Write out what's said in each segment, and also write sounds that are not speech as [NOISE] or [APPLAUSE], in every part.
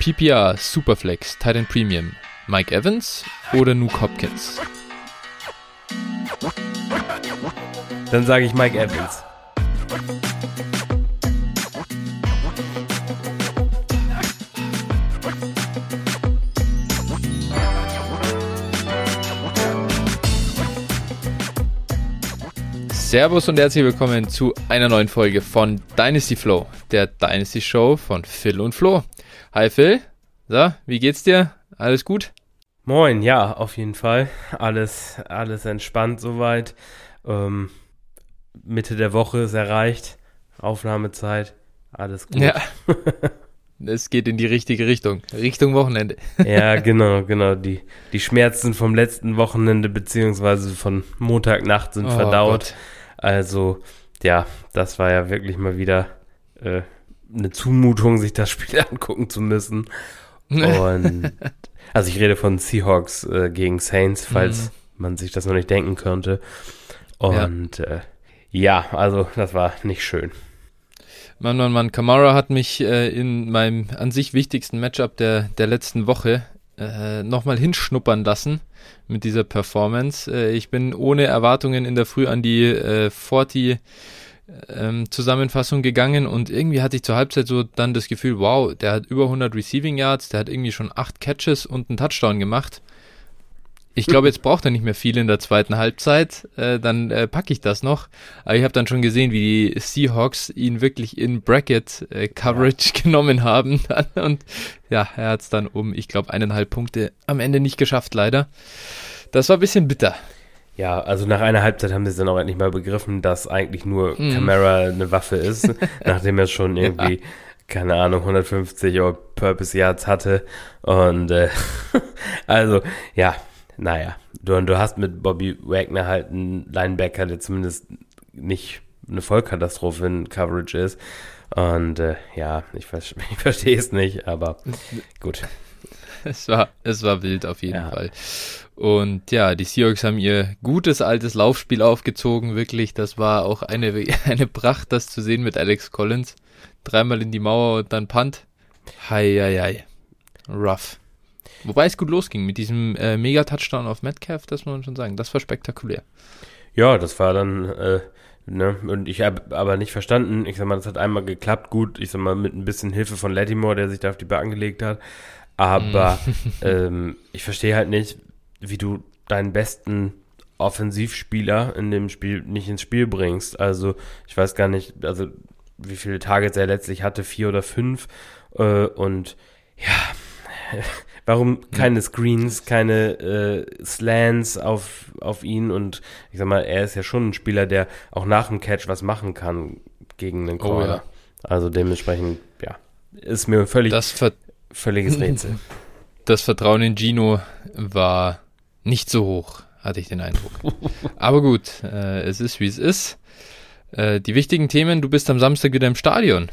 PPR, Superflex, Titan Premium, Mike Evans oder Nuke Hopkins? Dann sage ich Mike Evans. Servus und herzlich willkommen zu einer neuen Folge von Dynasty Flow, der Dynasty Show von Phil und Flo. Hi Phil, so, wie geht's dir? Alles gut? Moin, ja, auf jeden Fall. Alles, alles entspannt soweit. Ähm, Mitte der Woche ist erreicht. Aufnahmezeit. Alles gut. Ja. [LAUGHS] es geht in die richtige Richtung. Richtung Wochenende. ja, genau, genau. Die, die Schmerzen vom letzten Wochenende beziehungsweise von Montagnacht sind oh, verdaut. Gott. Also, ja, das war ja wirklich mal wieder äh, eine Zumutung, sich das Spiel [LAUGHS] angucken zu müssen. Und [LAUGHS] also ich rede von Seahawks äh, gegen Saints, falls mhm. man sich das noch nicht denken könnte. Und ja. Äh, ja, also das war nicht schön. Mann, Mann, Mann, Kamara hat mich äh, in meinem an sich wichtigsten Matchup der, der letzten Woche äh, nochmal hinschnuppern lassen mit dieser Performance. Äh, ich bin ohne Erwartungen in der Früh an die äh, 40 ähm, Zusammenfassung gegangen und irgendwie hatte ich zur Halbzeit so dann das Gefühl, wow, der hat über 100 Receiving Yards, der hat irgendwie schon acht Catches und einen Touchdown gemacht. Ich glaube, jetzt braucht er nicht mehr viel in der zweiten Halbzeit. Äh, dann äh, packe ich das noch. Aber ich habe dann schon gesehen, wie die Seahawks ihn wirklich in Bracket äh, Coverage ja. [LAUGHS] genommen haben. und ja, er hat es dann um, ich glaube, eineinhalb Punkte am Ende nicht geschafft, leider. Das war ein bisschen bitter. Ja, also nach einer Halbzeit haben sie dann auch endlich mal begriffen, dass eigentlich nur mm. Camara eine Waffe ist, [LAUGHS] nachdem er schon irgendwie, ja. keine Ahnung, 150 All-Purpose Yards hatte. Und äh, [LAUGHS] also, ja, naja, du, du hast mit Bobby Wagner halt einen Linebacker, der zumindest nicht eine Vollkatastrophe in Coverage ist. Und äh, ja, ich, [LAUGHS] ich verstehe es nicht, aber gut. Es war, es war wild auf jeden ja. Fall. Und ja, die Seahawks haben ihr gutes altes Laufspiel aufgezogen, wirklich. Das war auch eine, [LAUGHS] eine Pracht, das zu sehen mit Alex Collins. Dreimal in die Mauer und dann Punt. Hei, hei, hei. Rough. Wobei es gut losging mit diesem äh, Mega-Touchdown auf Metcalf, das muss man schon sagen. Das war spektakulär. Ja, das war dann, äh, ne, und ich habe aber nicht verstanden, ich sag mal, das hat einmal geklappt, gut, ich sag mal, mit ein bisschen Hilfe von Lattimore, der sich da auf die Bahn gelegt hat. Aber mm. [LAUGHS] ähm, ich verstehe halt nicht, wie du deinen besten Offensivspieler in dem Spiel nicht ins Spiel bringst. Also, ich weiß gar nicht, also wie viele Targets er letztlich hatte, vier oder fünf. Äh, und ja, [LAUGHS] Warum keine Screens, keine äh, Slants auf, auf ihn und ich sag mal, er ist ja schon ein Spieler, der auch nach dem Catch was machen kann gegen einen Corner. Oh, ja. Also dementsprechend, ja, ist mir völlig völliges Rätsel. [LAUGHS] Das Vertrauen in Gino war nicht so hoch, hatte ich den Eindruck. Aber gut, äh, es ist wie es ist. Äh, die wichtigen Themen, du bist am Samstag wieder im Stadion.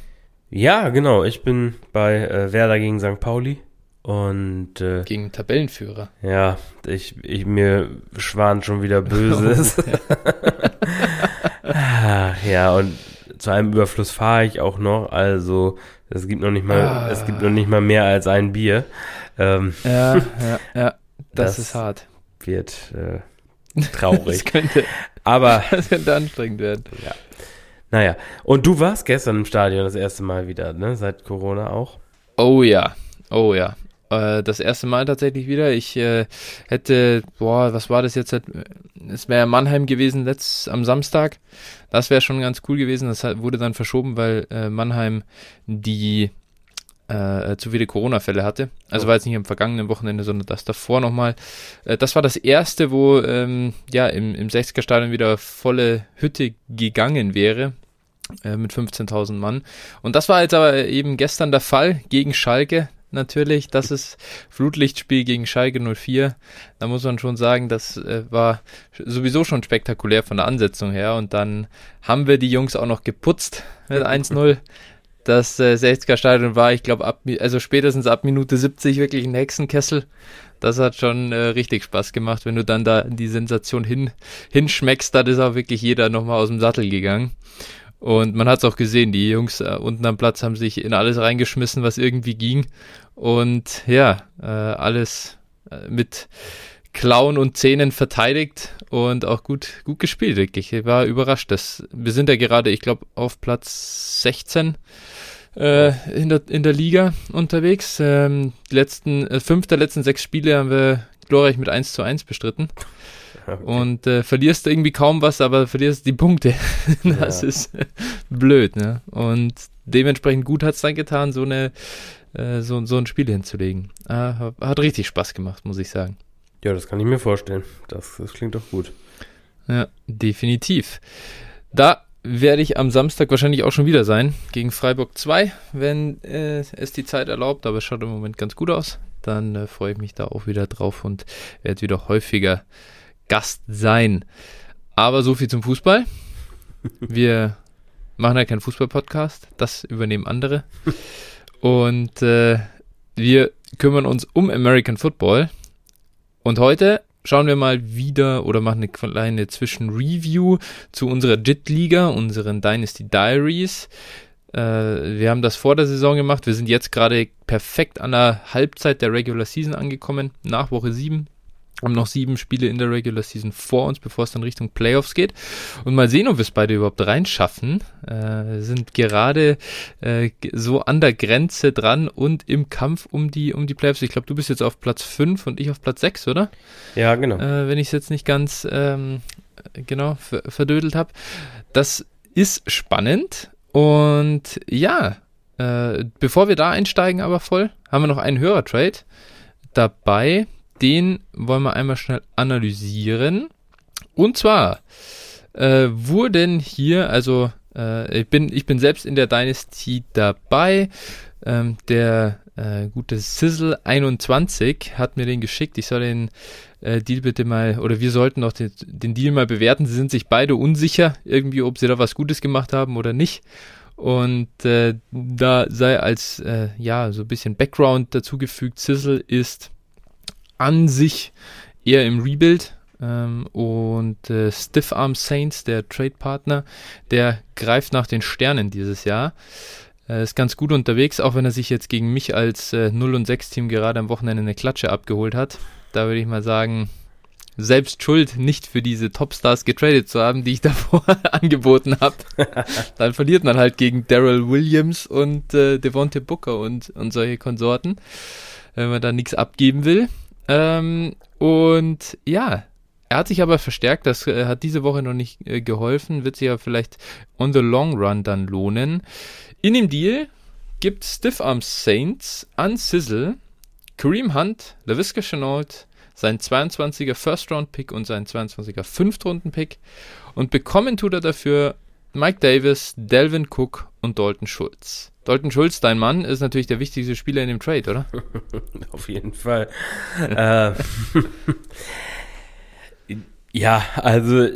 Ja, genau. Ich bin bei äh, Werder gegen St. Pauli. Und äh, gegen Tabellenführer. Ja, ich, ich mir schwan schon wieder Böses. [LAUGHS] [LAUGHS] ja, und zu einem Überfluss fahre ich auch noch. Also es gibt noch nicht mal, ah. es gibt noch nicht mal mehr als ein Bier. Ähm, ja, [LAUGHS] ja, ja. Das, das ist hart. Wird äh, [LAUGHS] traurig. das könnte, aber [LAUGHS] das könnte anstrengend werden. Ja. Naja, und du warst gestern im Stadion das erste Mal wieder, ne? Seit Corona auch. Oh ja, oh ja. Äh, das erste Mal tatsächlich wieder. Ich äh, hätte, boah, was war das jetzt? Es wäre Mannheim gewesen letzt am Samstag. Das wäre schon ganz cool gewesen. Das wurde dann verschoben, weil äh, Mannheim die äh, zu viele Corona-Fälle hatte. Also oh. war jetzt nicht am vergangenen Wochenende, sondern das davor nochmal. Äh, das war das erste, wo ähm, ja im, im 60er-Stadion wieder volle Hütte gegangen wäre äh, mit 15.000 Mann. Und das war jetzt aber eben gestern der Fall gegen Schalke natürlich. Das ist Flutlichtspiel gegen Schalke 04. Da muss man schon sagen, das äh, war sowieso schon spektakulär von der Ansetzung her. Und dann haben wir die Jungs auch noch geputzt mit [LAUGHS] 1-0. Das äh, 60er Stadion war, ich glaube, ab, also spätestens ab Minute 70 wirklich ein Hexenkessel. Das hat schon äh, richtig Spaß gemacht, wenn du dann da die Sensation hin, hinschmeckst, da ist auch wirklich jeder nochmal aus dem Sattel gegangen. Und man hat es auch gesehen, die Jungs äh, unten am Platz haben sich in alles reingeschmissen, was irgendwie ging. Und ja, äh, alles äh, mit Klauen und Zähnen verteidigt und auch gut, gut gespielt, wirklich. Ich war überrascht. Dass, wir sind ja gerade, ich glaube, auf Platz 16 äh, in, der, in der Liga unterwegs. Ähm, die letzten, äh, fünf der letzten sechs Spiele haben wir glorreich mit 1 zu 1 bestritten. [LAUGHS] Okay. Und äh, verlierst irgendwie kaum was, aber verlierst die Punkte. [LAUGHS] das ja. ist blöd, ne? Und dementsprechend gut hat es dann getan, so eine äh, so, so ein Spiel hinzulegen. Äh, hat richtig Spaß gemacht, muss ich sagen. Ja, das kann ich mir vorstellen. Das, das klingt doch gut. Ja, definitiv. Da werde ich am Samstag wahrscheinlich auch schon wieder sein, gegen Freiburg 2, wenn äh, es die Zeit erlaubt, aber es schaut im Moment ganz gut aus. Dann äh, freue ich mich da auch wieder drauf und werde wieder häufiger Gast sein. Aber so viel zum Fußball. [LAUGHS] Wir machen ja keinen Fußball-Podcast, das übernehmen andere. [LAUGHS] Und äh, wir kümmern uns um American Football. Und heute schauen wir mal wieder oder machen eine kleine Zwischenreview zu unserer JIT-Liga, unseren Dynasty Diaries. Äh, wir haben das vor der Saison gemacht. Wir sind jetzt gerade perfekt an der Halbzeit der Regular Season angekommen, nach Woche 7 haben noch sieben Spiele in der Regular Season vor uns, bevor es dann Richtung Playoffs geht. Und mal sehen, ob wir es beide überhaupt reinschaffen. Äh, sind gerade äh, so an der Grenze dran und im Kampf um die, um die Playoffs. Ich glaube, du bist jetzt auf Platz 5 und ich auf Platz 6, oder? Ja, genau. Äh, wenn ich es jetzt nicht ganz ähm, genau verdödelt habe. Das ist spannend. Und ja, äh, bevor wir da einsteigen, aber voll, haben wir noch einen Hörertrade dabei den wollen wir einmal schnell analysieren. Und zwar äh, wurden hier, also äh, ich, bin, ich bin selbst in der Dynasty dabei. Ähm, der äh, gute Sizzle 21 hat mir den geschickt. Ich soll den äh, Deal bitte mal, oder wir sollten auch den, den Deal mal bewerten. Sie sind sich beide unsicher, irgendwie, ob sie da was Gutes gemacht haben oder nicht. Und äh, da sei als, äh, ja, so ein bisschen Background dazugefügt, Sizzle ist an sich eher im Rebuild. Ähm, und äh, Stiff Arm Saints, der Trade-Partner, der greift nach den Sternen dieses Jahr. Äh, ist ganz gut unterwegs, auch wenn er sich jetzt gegen mich als äh, 0 und 6 Team gerade am Wochenende eine Klatsche abgeholt hat. Da würde ich mal sagen, selbst schuld, nicht für diese Topstars getradet zu haben, die ich [LAUGHS] davor angeboten habe. [LAUGHS] Dann verliert man halt gegen Daryl Williams und äh, Devontae Booker und, und solche Konsorten, wenn man da nichts abgeben will. Ähm, und ja, er hat sich aber verstärkt, das äh, hat diese Woche noch nicht äh, geholfen, wird sich ja vielleicht on the long run dann lohnen. In dem Deal gibt Stiff Arm Saints an Sizzle Kareem Hunt, LaVisca Chenault, sein 22er First Round Pick und sein 22er Fünftrunden Pick. Und bekommen tut er dafür Mike Davis, Delvin Cook und Dalton Schulz. Dalton Schulz, dein Mann, ist natürlich der wichtigste Spieler in dem Trade, oder? [LAUGHS] Auf jeden Fall. äh, [LAUGHS] ja, also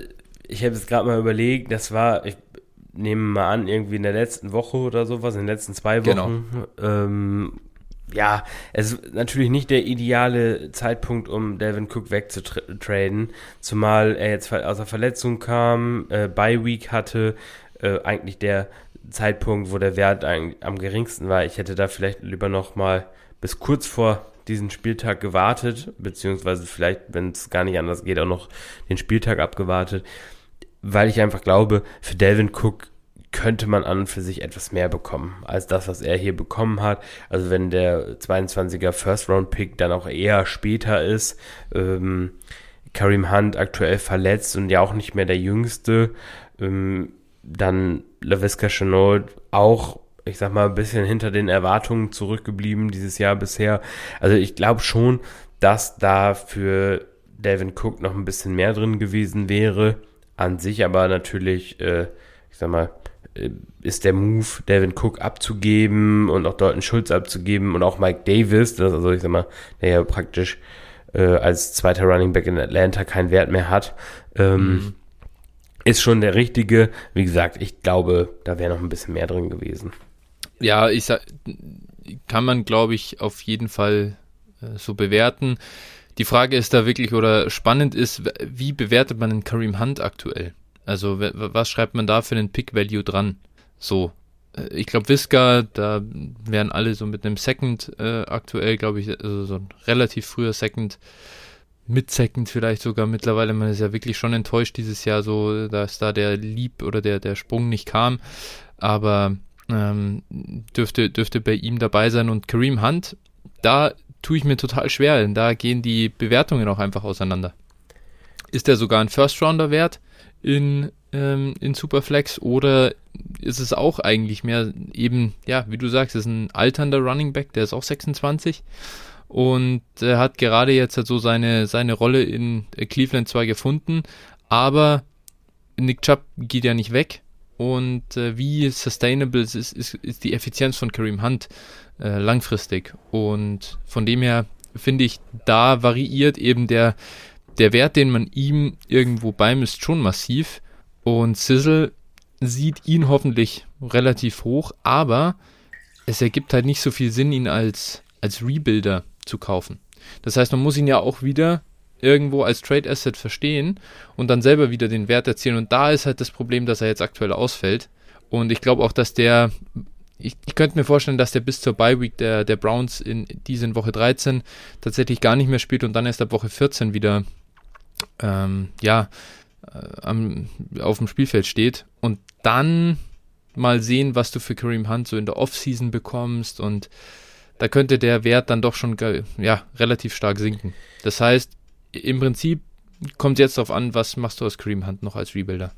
ich habe es gerade mal überlegt, das war, ich nehme mal an, irgendwie in der letzten Woche oder sowas, in den letzten zwei Wochen. Genau. Ähm, ja, es ist natürlich nicht der ideale Zeitpunkt, um Devin Cook wegzutraden, zumal er jetzt aus der Verletzung kam, äh, Bye Week hatte, äh, eigentlich der Zeitpunkt, wo der Wert am geringsten war. Ich hätte da vielleicht lieber noch mal bis kurz vor diesen Spieltag gewartet, beziehungsweise vielleicht, wenn es gar nicht anders geht, auch noch den Spieltag abgewartet, weil ich einfach glaube, für Delvin Cook könnte man an und für sich etwas mehr bekommen als das, was er hier bekommen hat. Also wenn der 22er First Round Pick dann auch eher später ist, ähm, Kareem Hunt aktuell verletzt und ja auch nicht mehr der Jüngste, ähm, dann LaVisca Chenault auch, ich sag mal, ein bisschen hinter den Erwartungen zurückgeblieben dieses Jahr bisher. Also ich glaube schon, dass da für Devin Cook noch ein bisschen mehr drin gewesen wäre. An sich aber natürlich, äh, ich sag mal, ist der Move, Devin Cook abzugeben und auch Dalton Schulz abzugeben und auch Mike Davis, das also ich sag mal, der ja praktisch äh, als zweiter Running Back in Atlanta keinen Wert mehr hat. Ähm, mhm ist schon der richtige. Wie gesagt, ich glaube, da wäre noch ein bisschen mehr drin gewesen. Ja, ich sag, kann man, glaube ich, auf jeden Fall äh, so bewerten. Die Frage ist da wirklich, oder spannend ist, wie bewertet man den Kareem Hunt aktuell? Also was schreibt man da für einen Pick-Value dran? So, äh, ich glaube, Visca, da wären alle so mit einem Second äh, aktuell, glaube ich, also so ein relativ früher Second, mit Second vielleicht sogar mittlerweile. Man ist ja wirklich schon enttäuscht dieses Jahr, so dass da der Lieb oder der, der Sprung nicht kam. Aber ähm, dürfte, dürfte bei ihm dabei sein. Und Kareem Hunt, da tue ich mir total schwer, denn da gehen die Bewertungen auch einfach auseinander. Ist er sogar ein First-Rounder wert in, ähm, in Superflex oder ist es auch eigentlich mehr eben, ja, wie du sagst, ist ein alternder Running Back, der ist auch 26 und er hat gerade jetzt halt so seine, seine Rolle in Cleveland zwar gefunden, aber Nick Chubb geht ja nicht weg und äh, wie sustainable ist, ist, ist die Effizienz von Kareem Hunt äh, langfristig und von dem her finde ich, da variiert eben der, der Wert, den man ihm irgendwo beimisst, schon massiv und Sizzle sieht ihn hoffentlich relativ hoch, aber es ergibt halt nicht so viel Sinn, ihn als, als Rebuilder zu kaufen. Das heißt, man muss ihn ja auch wieder irgendwo als Trade Asset verstehen und dann selber wieder den Wert erzielen. Und da ist halt das Problem, dass er jetzt aktuell ausfällt. Und ich glaube auch, dass der, ich, ich, könnte mir vorstellen, dass der bis zur Bye Week der, der Browns in diese Woche 13 tatsächlich gar nicht mehr spielt und dann erst ab Woche 14 wieder, ähm, ja, äh, am, auf dem Spielfeld steht. Und dann mal sehen, was du für Kareem Hunt so in der Offseason bekommst und da könnte der Wert dann doch schon ja, relativ stark sinken. Das heißt, im Prinzip kommt jetzt darauf an, was machst du aus Kareem Hunt noch als Rebuilder?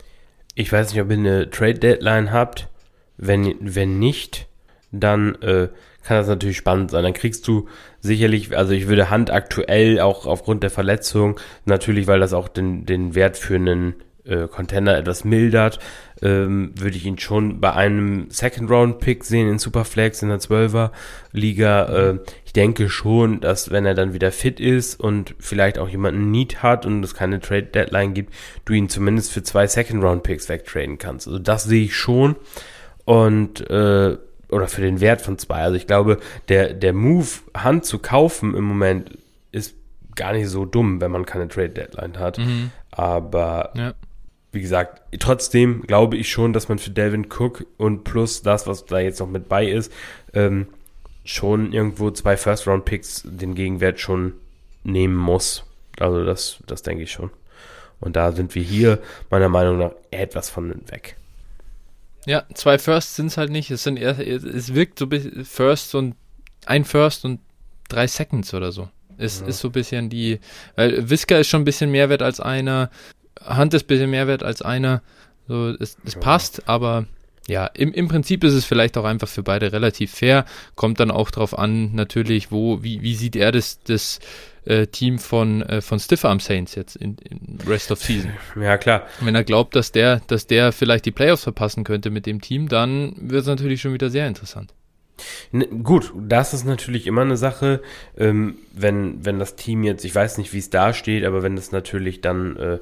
Ich weiß nicht, ob ihr eine Trade Deadline habt. Wenn, wenn nicht, dann äh, kann das natürlich spannend sein. Dann kriegst du sicherlich, also ich würde Hand aktuell auch aufgrund der Verletzung, natürlich, weil das auch den, den Wert für einen äh, Contender etwas mildert, ähm, würde ich ihn schon bei einem Second-Round-Pick sehen in Superflex in der 12er-Liga. Äh, ich denke schon, dass wenn er dann wieder fit ist und vielleicht auch jemanden Need hat und es keine Trade-Deadline gibt, du ihn zumindest für zwei Second-Round-Picks wegtraden kannst. Also das sehe ich schon. Und äh, oder für den Wert von zwei. Also ich glaube, der, der Move, Hand zu kaufen im Moment ist gar nicht so dumm, wenn man keine Trade Deadline hat. Mhm. Aber ja wie gesagt, trotzdem glaube ich schon, dass man für Delvin Cook und plus das, was da jetzt noch mit bei ist, ähm, schon irgendwo zwei First-Round-Picks den Gegenwert schon nehmen muss. Also das, das denke ich schon. Und da sind wir hier meiner Meinung nach etwas von weg. Ja, zwei Firsts sind es halt nicht. Es sind eher, es wirkt so ein First und ein First und drei Seconds oder so. Es ja. ist so ein bisschen die, weil Whisker ist schon ein bisschen mehr wert als einer. Hand ist ein bisschen mehr wert als einer. So, es, es ja. passt, aber ja, im, im Prinzip ist es vielleicht auch einfach für beide relativ fair. Kommt dann auch darauf an, natürlich, wo, wie, wie sieht er das, das äh, Team von, äh, von Stiffarm Saints jetzt in, in Rest of Season. Ja, klar. Wenn er glaubt, dass der, dass der vielleicht die Playoffs verpassen könnte mit dem Team, dann wird es natürlich schon wieder sehr interessant. Ne, gut, das ist natürlich immer eine Sache, ähm, wenn, wenn das Team jetzt, ich weiß nicht, wie es da steht, aber wenn es natürlich dann äh,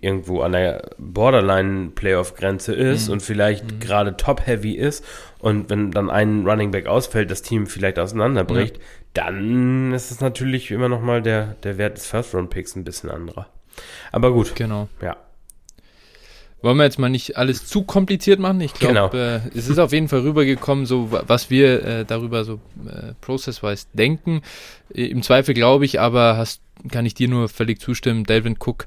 irgendwo an der Borderline-Playoff-Grenze ist mhm. und vielleicht mhm. gerade top-heavy ist und wenn dann ein Running Back ausfällt, das Team vielleicht auseinanderbricht, ja. Dann ist es natürlich immer nochmal der, der Wert des First-Round-Picks ein bisschen anderer. Aber gut. Genau. Ja. Wollen wir jetzt mal nicht alles zu kompliziert machen? Ich glaube, genau. äh, es ist auf jeden Fall rübergekommen, so was wir äh, darüber so äh, process-wise denken. Im Zweifel glaube ich, aber hast, kann ich dir nur völlig zustimmen. Delvin Cook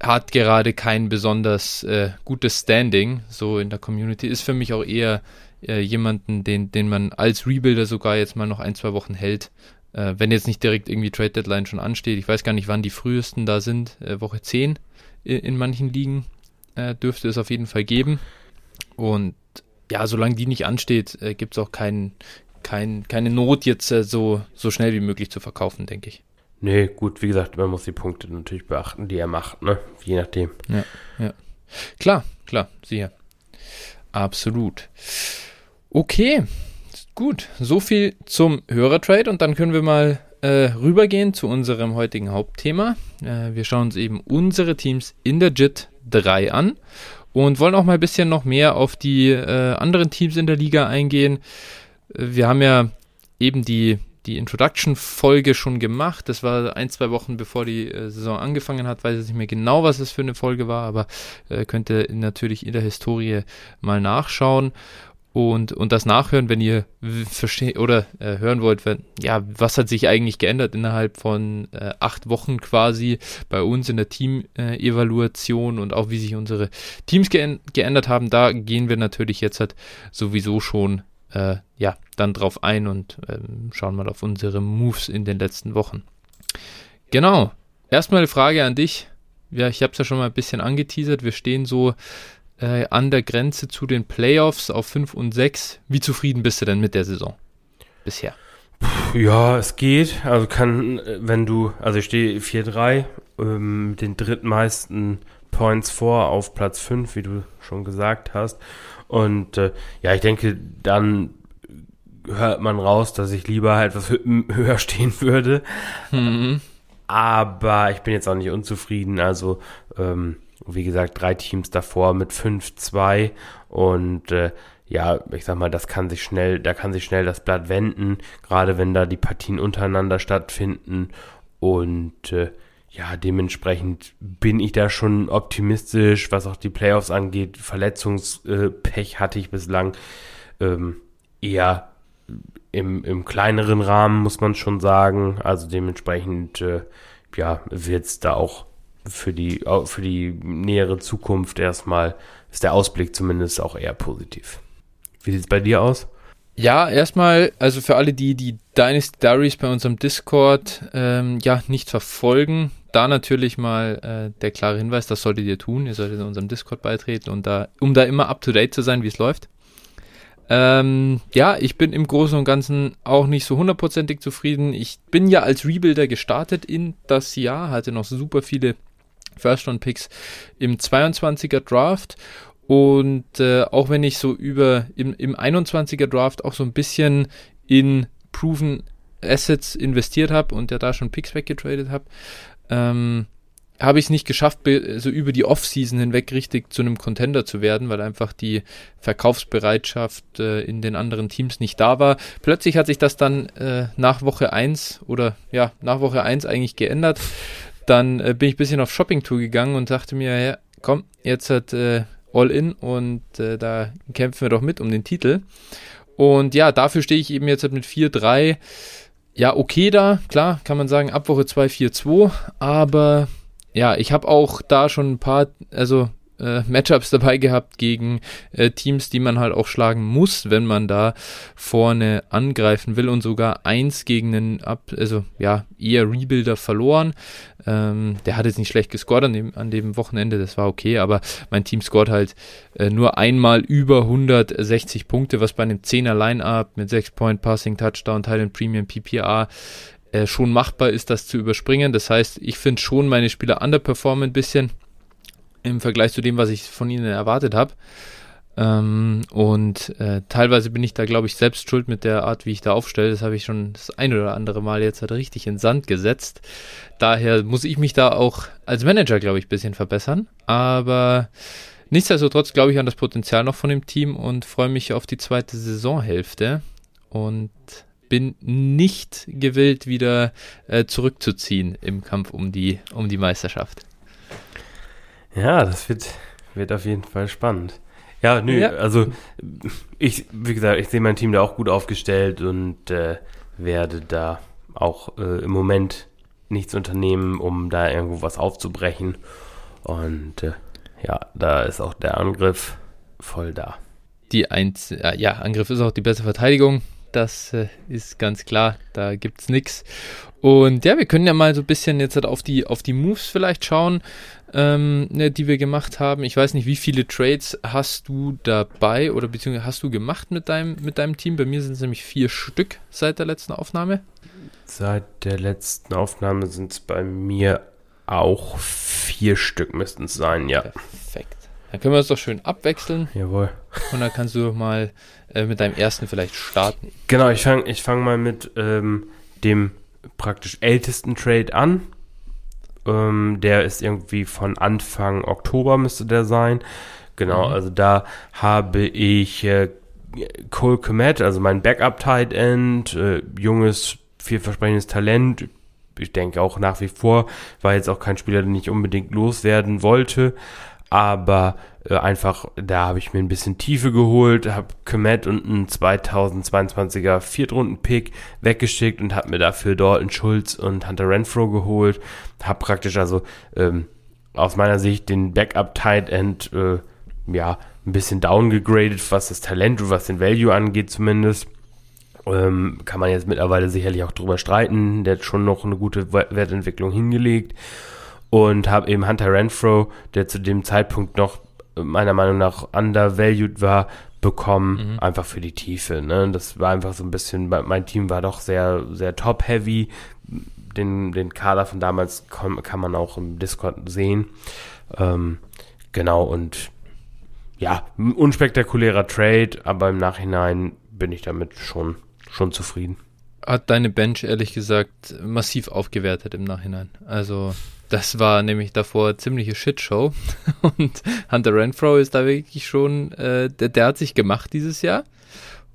hat gerade kein besonders äh, gutes Standing so in der Community. Ist für mich auch eher äh, jemanden, den, den man als Rebuilder sogar jetzt mal noch ein, zwei Wochen hält. Äh, wenn jetzt nicht direkt irgendwie Trade Deadline schon ansteht. Ich weiß gar nicht, wann die frühesten da sind. Äh, Woche 10 in, in manchen Ligen äh, dürfte es auf jeden Fall geben. Und ja, solange die nicht ansteht, äh, gibt es auch kein, kein, keine Not, jetzt äh, so, so schnell wie möglich zu verkaufen, denke ich. Nee, gut, wie gesagt, man muss die Punkte natürlich beachten, die er macht, ne? Je nachdem. Ja, ja. Klar, klar, sicher. Absolut. Okay, gut. So viel zum Hörertrade und dann können wir mal äh, rübergehen zu unserem heutigen Hauptthema. Äh, wir schauen uns eben unsere Teams in der JIT 3 an und wollen auch mal ein bisschen noch mehr auf die äh, anderen Teams in der Liga eingehen. Wir haben ja eben die, die Introduction-Folge schon gemacht. Das war ein, zwei Wochen bevor die äh, Saison angefangen hat. Weiß ich nicht mehr genau, was es für eine Folge war, aber äh, könnt ihr natürlich in der Historie mal nachschauen und, und das nachhören, wenn ihr versteht oder äh, hören wollt, wenn, ja, was hat sich eigentlich geändert innerhalb von äh, acht Wochen quasi bei uns in der Team-Evaluation äh, und auch wie sich unsere Teams ge geändert haben, da gehen wir natürlich jetzt halt sowieso schon äh, ja, dann drauf ein und ähm, schauen mal auf unsere Moves in den letzten Wochen. Genau. Erstmal eine Frage an dich. Ja, ich habe es ja schon mal ein bisschen angeteasert. Wir stehen so äh, an der Grenze zu den Playoffs auf 5 und 6. Wie zufrieden bist du denn mit der Saison bisher? Ja, es geht. Also kann, wenn du, also ich stehe 4-3, ähm, den drittmeisten Points vor auf Platz 5, wie du schon gesagt hast. Und äh, ja, ich denke, dann hört man raus, dass ich lieber halt was [LAUGHS] höher stehen würde. Mhm. Aber ich bin jetzt auch nicht unzufrieden. Also, ähm, wie gesagt, drei Teams davor mit 5-2 und äh, ja, ich sag mal, das kann sich schnell, da kann sich schnell das Blatt wenden, gerade wenn da die Partien untereinander stattfinden und äh, ja, dementsprechend bin ich da schon optimistisch, was auch die Playoffs angeht. Verletzungspech hatte ich bislang ähm, eher im, im kleineren Rahmen, muss man schon sagen. Also dementsprechend, äh, ja, wird es da auch für die, für die nähere Zukunft erstmal, ist der Ausblick zumindest auch eher positiv. Wie sieht es bei dir aus? Ja, erstmal, also für alle, die die Dynasty Diaries bei unserem Discord ähm, ja nicht verfolgen, da natürlich mal äh, der klare Hinweis, das solltet ihr tun. Ihr solltet in unserem Discord beitreten und da, um da immer up to date zu sein, wie es läuft. Ähm, ja, ich bin im Großen und Ganzen auch nicht so hundertprozentig zufrieden. Ich bin ja als Rebuilder gestartet in das Jahr, hatte noch super viele First-Round-Picks im 22er Draft. Und äh, auch wenn ich so über im, im 21er Draft auch so ein bisschen in Proven Assets investiert habe und ja da schon Picks weggetradet habe, ähm, habe ich es nicht geschafft, so über die Offseason hinweg richtig zu einem Contender zu werden, weil einfach die Verkaufsbereitschaft äh, in den anderen Teams nicht da war. Plötzlich hat sich das dann äh, nach Woche 1 oder ja, nach Woche 1 eigentlich geändert. Dann äh, bin ich ein bisschen auf Shopping-Tour gegangen und dachte mir, ja, komm, jetzt hat äh, All In und äh, da kämpfen wir doch mit um den Titel. Und ja, dafür stehe ich eben jetzt halt mit 4-3 ja, okay da, klar, kann man sagen, ab Woche 2 4-2, aber ja, ich habe auch da schon ein paar, also äh, Matchups dabei gehabt gegen äh, Teams, die man halt auch schlagen muss, wenn man da vorne angreifen will und sogar eins gegen einen ab, also ja, eher Rebuilder verloren. Ähm, der hat jetzt nicht schlecht gescored an dem, an dem Wochenende, das war okay, aber mein Team scored halt äh, nur einmal über 160 Punkte, was bei einem 10er Line-Up mit 6 Point Passing Touchdown, Thailand Premium PPA äh, schon machbar ist, das zu überspringen. Das heißt, ich finde schon meine Spieler underperformen ein bisschen im Vergleich zu dem, was ich von ihnen erwartet habe. Ähm, und äh, teilweise bin ich da, glaube ich, selbst schuld mit der Art, wie ich da aufstelle. Das habe ich schon das ein oder andere Mal jetzt halt richtig in Sand gesetzt. Daher muss ich mich da auch als Manager, glaube ich, ein bisschen verbessern. Aber nichtsdestotrotz glaube ich an das Potenzial noch von dem Team und freue mich auf die zweite Saisonhälfte. Und bin nicht gewillt, wieder äh, zurückzuziehen im Kampf um die, um die Meisterschaft. Ja, das wird, wird auf jeden Fall spannend. Ja, nö, ja. also ich, wie gesagt, ich sehe mein Team da auch gut aufgestellt und äh, werde da auch äh, im Moment nichts unternehmen, um da irgendwo was aufzubrechen. Und äh, ja, da ist auch der Angriff voll da. Die Eins, ja, Angriff ist auch die beste Verteidigung. Das äh, ist ganz klar. Da gibt es nichts. Und ja, wir können ja mal so ein bisschen jetzt halt auf die, auf die Moves vielleicht schauen, ähm, ne, die wir gemacht haben. Ich weiß nicht, wie viele Trades hast du dabei oder beziehungsweise hast du gemacht mit deinem, mit deinem Team? Bei mir sind es nämlich vier Stück seit der letzten Aufnahme. Seit der letzten Aufnahme sind es bei mir auch vier Stück müssten es sein, ja. Perfekt. Dann können wir uns doch schön abwechseln. Jawohl. Und dann kannst du mal äh, mit deinem ersten vielleicht starten. Genau, ich fange ich fang mal mit ähm, dem praktisch ältesten Trade an. Ähm, der ist irgendwie von Anfang Oktober müsste der sein. Genau, mhm. also da habe ich äh, Cole Komet, also mein Backup Tight End, äh, junges vielversprechendes Talent. Ich denke auch nach wie vor, war jetzt auch kein Spieler, den ich unbedingt loswerden wollte. Aber äh, einfach, da habe ich mir ein bisschen Tiefe geholt, habe Komet und einen 2022er Viertrunden-Pick weggeschickt und habe mir dafür Dalton Schulz und Hunter Renfro geholt. Habe praktisch also ähm, aus meiner Sicht den Backup-Tight End äh, ja, ein bisschen downgegradet, was das Talent und was den Value angeht zumindest. Ähm, kann man jetzt mittlerweile sicherlich auch drüber streiten. Der hat schon noch eine gute Wertentwicklung hingelegt. Und habe eben Hunter Renfro, der zu dem Zeitpunkt noch meiner Meinung nach undervalued war, bekommen, mhm. einfach für die Tiefe. Ne? Das war einfach so ein bisschen, mein Team war doch sehr, sehr top-heavy. Den, den Kader von damals kann, kann man auch im Discord sehen. Ähm, genau, und ja, unspektakulärer Trade, aber im Nachhinein bin ich damit schon, schon zufrieden. Hat deine Bench ehrlich gesagt massiv aufgewertet im Nachhinein. Also, das war nämlich davor ziemliche Shitshow. [LAUGHS] Und Hunter Renfro ist da wirklich schon, äh, der, der hat sich gemacht dieses Jahr.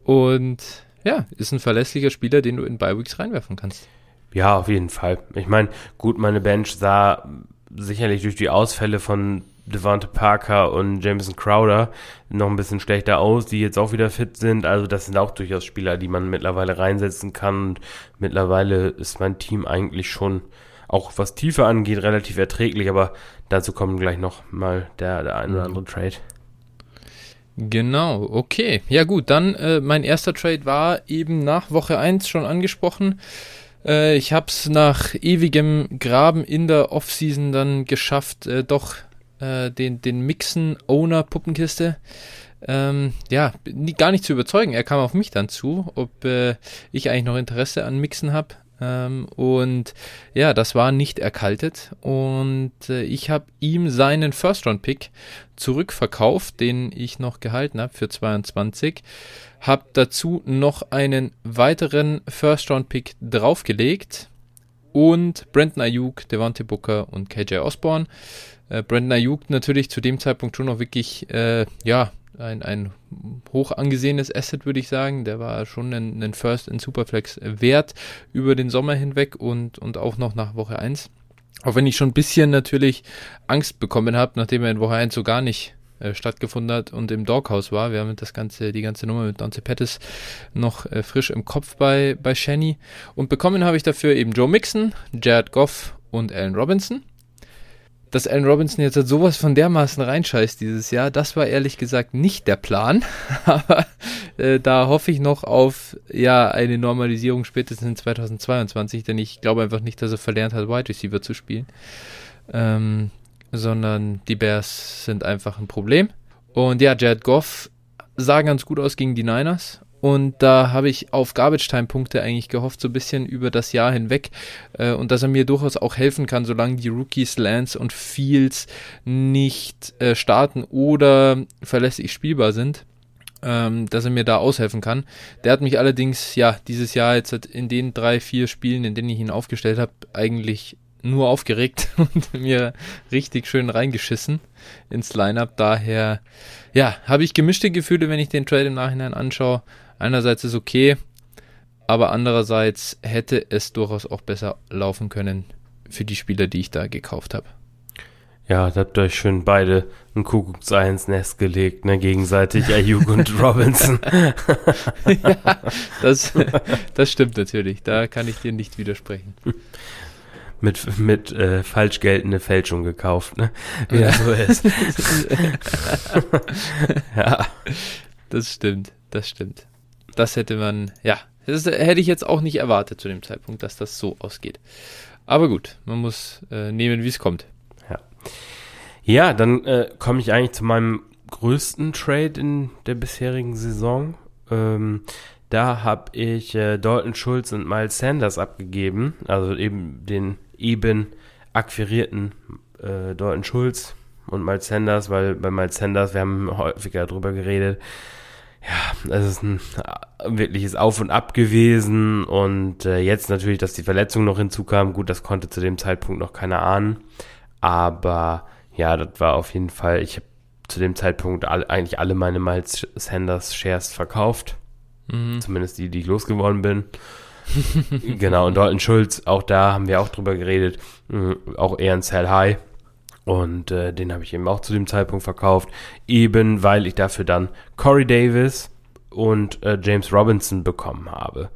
Und ja, ist ein verlässlicher Spieler, den du in Bi-Weeks reinwerfen kannst. Ja, auf jeden Fall. Ich meine, gut, meine Bench sah sicherlich durch die Ausfälle von Devante Parker und Jameson Crowder noch ein bisschen schlechter aus, die jetzt auch wieder fit sind. Also das sind auch durchaus Spieler, die man mittlerweile reinsetzen kann. Und mittlerweile ist mein Team eigentlich schon, auch was Tiefe angeht, relativ erträglich. Aber dazu kommen gleich noch mal der, der ein oder andere Trade. Genau, okay. Ja gut, dann äh, mein erster Trade war eben nach Woche 1 schon angesprochen. Äh, ich habe es nach ewigem Graben in der Offseason dann geschafft, äh, doch äh, den, den Mixen Owner Puppenkiste. Ähm, ja, nie, gar nicht zu überzeugen. Er kam auf mich dann zu, ob äh, ich eigentlich noch Interesse an Mixen habe. Ähm, und ja, das war nicht erkaltet. Und äh, ich habe ihm seinen First-Round-Pick zurückverkauft, den ich noch gehalten habe für 22. Habe dazu noch einen weiteren First-Round-Pick draufgelegt. Und Brandon Ayuk, Devante Booker und KJ Osborne. Äh, Brandon Ayuk natürlich zu dem Zeitpunkt schon noch wirklich, äh, ja, ein, ein hoch angesehenes Asset, würde ich sagen. Der war schon ein, ein First in Superflex wert über den Sommer hinweg und, und auch noch nach Woche 1. Auch wenn ich schon ein bisschen natürlich Angst bekommen habe, nachdem er in Woche 1 so gar nicht äh, stattgefunden hat und im Doghouse war. Wir haben das ganze, die ganze Nummer mit Dante Pettis noch äh, frisch im Kopf bei, bei Shenny. Und bekommen habe ich dafür eben Joe Mixon, Jared Goff und Allen Robinson dass Allen Robinson jetzt halt sowas von dermaßen reinscheißt dieses Jahr, das war ehrlich gesagt nicht der Plan. [LAUGHS] Aber äh, da hoffe ich noch auf ja eine Normalisierung spätestens in 2022, denn ich glaube einfach nicht, dass er verlernt hat, Wide Receiver zu spielen. Ähm, sondern die Bears sind einfach ein Problem. Und ja, Jared Goff sah ganz gut aus gegen die Niners und da habe ich auf Garbage Time Punkte eigentlich gehofft, so ein bisschen über das Jahr hinweg. Äh, und dass er mir durchaus auch helfen kann, solange die Rookies Lance und Fields nicht äh, starten oder verlässlich spielbar sind. Ähm, dass er mir da aushelfen kann. Der hat mich allerdings, ja, dieses Jahr jetzt in den drei, vier Spielen, in denen ich ihn aufgestellt habe, eigentlich nur aufgeregt [LAUGHS] und mir richtig schön reingeschissen ins Lineup. Daher, ja, habe ich gemischte Gefühle, wenn ich den Trade im Nachhinein anschaue einerseits ist okay, aber andererseits hätte es durchaus auch besser laufen können für die Spieler, die ich da gekauft habe. Ja, da habt ihr euch schön beide ein Kuckucksei ins Nest gelegt, ne, gegenseitig, Ayuk und [LAUGHS] Robinson. ja, das, das stimmt natürlich, da kann ich dir nicht widersprechen. [LAUGHS] Mit, mit äh, falsch geltende Fälschung gekauft, ne? Wie ja. das so ist. [LAUGHS] ja. Das stimmt, das stimmt das hätte man, ja, das hätte ich jetzt auch nicht erwartet zu dem Zeitpunkt, dass das so ausgeht. Aber gut, man muss äh, nehmen, wie es kommt. Ja, ja dann äh, komme ich eigentlich zu meinem größten Trade in der bisherigen Saison. Ähm, da habe ich äh, Dalton Schulz und Miles Sanders abgegeben, also eben den eben akquirierten äh, Dalton Schulz und Miles Sanders, weil bei Miles Sanders, wir haben häufiger darüber geredet, ja, es ist ein wirkliches Auf und Ab gewesen und äh, jetzt natürlich, dass die Verletzung noch hinzukam, gut, das konnte zu dem Zeitpunkt noch keiner ahnen, aber ja, das war auf jeden Fall, ich habe zu dem Zeitpunkt all, eigentlich alle meine Miles Sanders Shares verkauft, mhm. zumindest die, die ich losgeworden bin [LAUGHS] genau, und Dalton Schulz, auch da haben wir auch drüber geredet, mh, auch eher ein Sell High. Und äh, den habe ich eben auch zu dem Zeitpunkt verkauft, eben weil ich dafür dann Corey Davis und äh, James Robinson bekommen habe.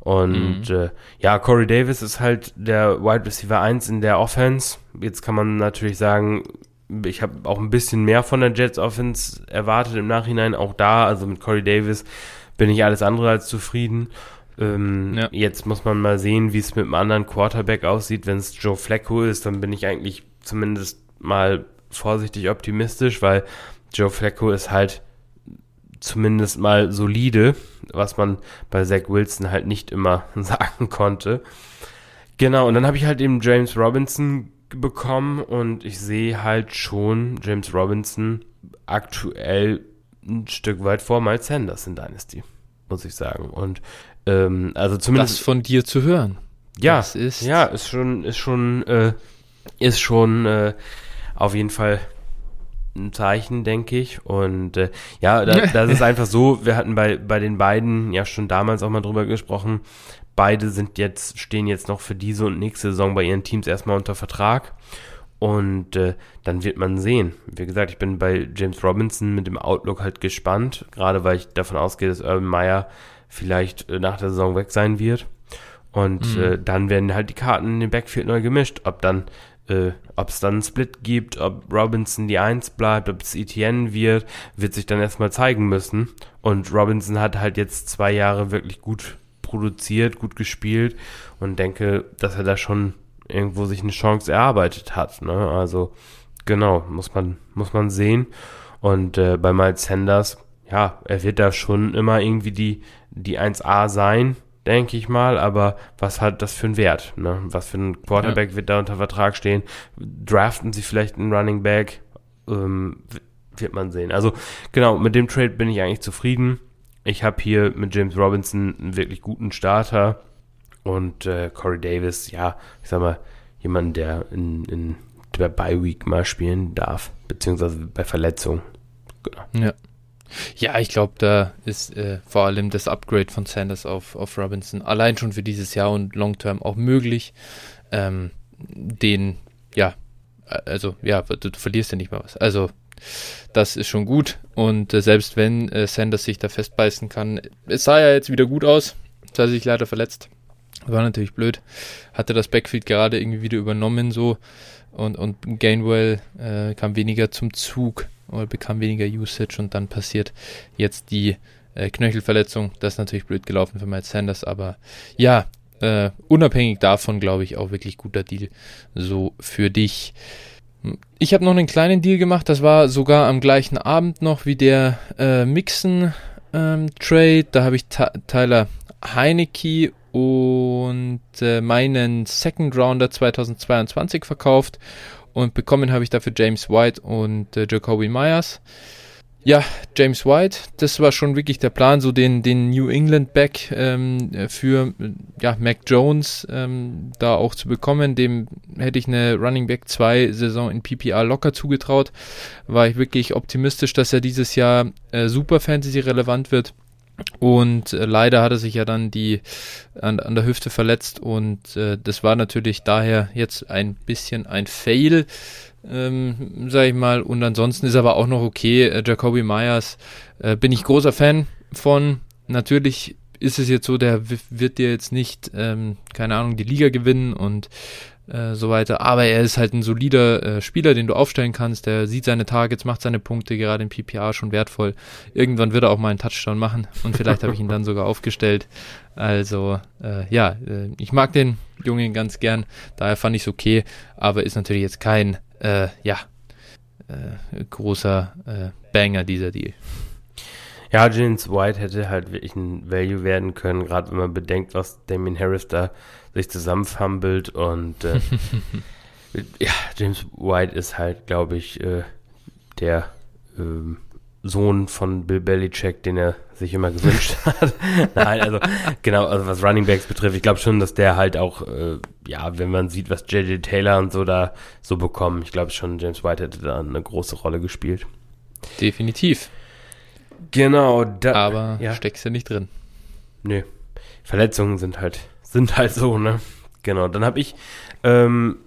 Und mhm. äh, ja, Corey Davis ist halt der Wide Receiver 1 in der Offense. Jetzt kann man natürlich sagen, ich habe auch ein bisschen mehr von der Jets Offense erwartet im Nachhinein. Auch da, also mit Corey Davis bin ich alles andere als zufrieden. Ähm, ja. Jetzt muss man mal sehen, wie es mit einem anderen Quarterback aussieht. Wenn es Joe Flacco ist, dann bin ich eigentlich zumindest mal vorsichtig optimistisch, weil Joe Flacco ist halt zumindest mal solide, was man bei Zach Wilson halt nicht immer [LAUGHS] sagen konnte. Genau, und dann habe ich halt eben James Robinson bekommen und ich sehe halt schon James Robinson aktuell ein Stück weit vor Miles Sanders in Dynasty, muss ich sagen. Und ähm, also zumindest das von dir zu hören. Ja, ist ja ist schon ist schon äh, ist schon äh, auf jeden Fall ein Zeichen, denke ich. Und äh, ja, da, [LAUGHS] das ist einfach so, wir hatten bei, bei den beiden ja schon damals auch mal drüber gesprochen. Beide sind jetzt, stehen jetzt noch für diese und nächste Saison bei ihren Teams erstmal unter Vertrag. Und äh, dann wird man sehen. Wie gesagt, ich bin bei James Robinson mit dem Outlook halt gespannt, gerade weil ich davon ausgehe, dass Urban Meyer vielleicht äh, nach der Saison weg sein wird. Und mhm. äh, dann werden halt die Karten in den Backfield neu gemischt. Ob dann äh, ob es dann einen Split gibt, ob Robinson die Eins bleibt, ob es Etienne wird, wird sich dann erstmal zeigen müssen. Und Robinson hat halt jetzt zwei Jahre wirklich gut produziert, gut gespielt und denke, dass er da schon irgendwo sich eine Chance erarbeitet hat. Ne? Also genau, muss man, muss man sehen. Und äh, bei Miles Sanders, ja, er wird da schon immer irgendwie die, die 1A sein denke ich mal, aber was hat das für einen Wert? Ne? Was für ein Quarterback ja. wird da unter Vertrag stehen? Draften sie vielleicht einen Running Back? Ähm, wird man sehen. Also genau, mit dem Trade bin ich eigentlich zufrieden. Ich habe hier mit James Robinson einen wirklich guten Starter und äh, Corey Davis, ja, ich sag mal, jemand, der in, in der Bye Week mal spielen darf, beziehungsweise bei Verletzung. Genau. Ja. Ja, ich glaube, da ist äh, vor allem das Upgrade von Sanders auf, auf Robinson allein schon für dieses Jahr und Long Term auch möglich. Ähm, den, ja, also, ja, du, du, verlierst ja nicht mal was. Also, das ist schon gut. Und äh, selbst wenn äh, Sanders sich da festbeißen kann, es sah ja jetzt wieder gut aus. Jetzt hat sich leider verletzt. War natürlich blöd. Hatte das Backfield gerade irgendwie wieder übernommen so. Und, und Gainwell äh, kam weniger zum Zug oder bekam weniger Usage und dann passiert jetzt die äh, Knöchelverletzung. Das ist natürlich blöd gelaufen für Miles Sanders, aber ja, äh, unabhängig davon glaube ich auch wirklich guter Deal so für dich. Ich habe noch einen kleinen Deal gemacht, das war sogar am gleichen Abend noch wie der äh, Mixen ähm, Trade. Da habe ich Tyler Heineke und äh, meinen Second Rounder 2022 verkauft und bekommen habe ich dafür James White und äh, Jacoby Myers. Ja, James White, das war schon wirklich der Plan, so den, den New England Back ähm, für ja, Mac Jones ähm, da auch zu bekommen. Dem hätte ich eine Running Back 2 Saison in PPR locker zugetraut. War ich wirklich optimistisch, dass er dieses Jahr äh, super Fantasy relevant wird. Und äh, leider hat er sich ja dann die an, an der Hüfte verletzt und äh, das war natürlich daher jetzt ein bisschen ein Fail, ähm, sag ich mal. Und ansonsten ist aber auch noch okay. Äh, Jacoby Myers äh, bin ich großer Fan von. Natürlich ist es jetzt so, der wird dir jetzt nicht, ähm, keine Ahnung, die Liga gewinnen und äh, so weiter. Aber er ist halt ein solider äh, Spieler, den du aufstellen kannst. Der sieht seine Targets, macht seine Punkte, gerade im PPA schon wertvoll. Irgendwann wird er auch mal einen Touchdown machen und vielleicht habe ich ihn dann sogar aufgestellt. Also äh, ja, äh, ich mag den Jungen ganz gern. Daher fand ich es okay, aber ist natürlich jetzt kein äh, ja äh, großer Banger dieser Deal. Ja, James White hätte halt wirklich ein Value werden können, gerade wenn man bedenkt, was Damien Harris da sich zusammenfummelt und äh, [LAUGHS] ja, James White ist halt, glaube ich, äh, der äh, Sohn von Bill Belichick, den er sich immer gewünscht [LAUGHS] hat. Nein, also genau, also was Running Backs betrifft, ich glaube schon, dass der halt auch, äh, ja, wenn man sieht, was JJ Taylor und so da so bekommen, ich glaube schon, James White hätte da eine große Rolle gespielt. Definitiv. Genau. Da, Aber ja. steckst du nicht drin. Nö. Verletzungen sind halt, sind halt so, ne? Genau, dann habe ich ähm,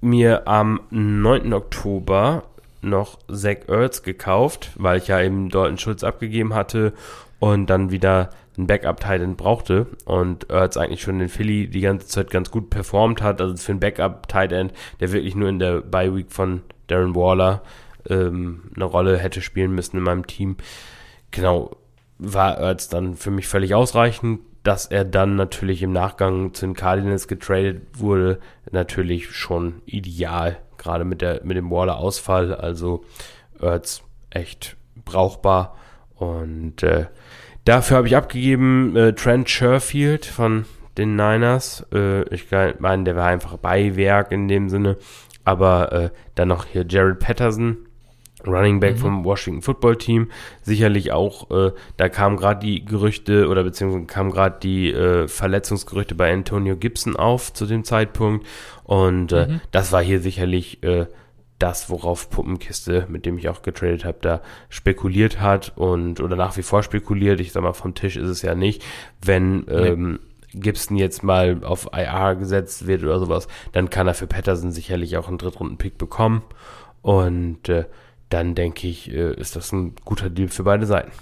mir am 9. Oktober noch Zach Ertz gekauft, weil ich ja eben Dalton Schulz abgegeben hatte und dann wieder ein Backup-Titan brauchte und Ertz eigentlich schon in Philly die ganze Zeit ganz gut performt hat, also für einen Backup-Titan, der wirklich nur in der Bye-Week von Darren Waller ähm, eine Rolle hätte spielen müssen in meinem Team. Genau, war Ertz dann für mich völlig ausreichend, dass er dann natürlich im Nachgang zu den Cardinals getradet wurde, natürlich schon ideal, gerade mit, der, mit dem Waller-Ausfall, also Ertz echt brauchbar und äh, Dafür habe ich abgegeben äh, Trent Sherfield von den Niners. Äh, ich meine, der war einfach Beiwerk in dem Sinne. Aber äh, dann noch hier Jared Patterson, Running Back mhm. vom Washington Football Team. Sicherlich auch, äh, da kamen gerade die Gerüchte oder beziehungsweise kamen gerade die äh, Verletzungsgerüchte bei Antonio Gibson auf zu dem Zeitpunkt. Und äh, mhm. das war hier sicherlich äh, das, worauf Puppenkiste, mit dem ich auch getradet habe, da spekuliert hat und oder nach wie vor spekuliert. Ich sag mal, vom Tisch ist es ja nicht. Wenn ähm, Gibson jetzt mal auf IR gesetzt wird oder sowas, dann kann er für Patterson sicherlich auch einen Drittrunden-Pick bekommen. Und äh, dann denke ich, äh, ist das ein guter Deal für beide Seiten.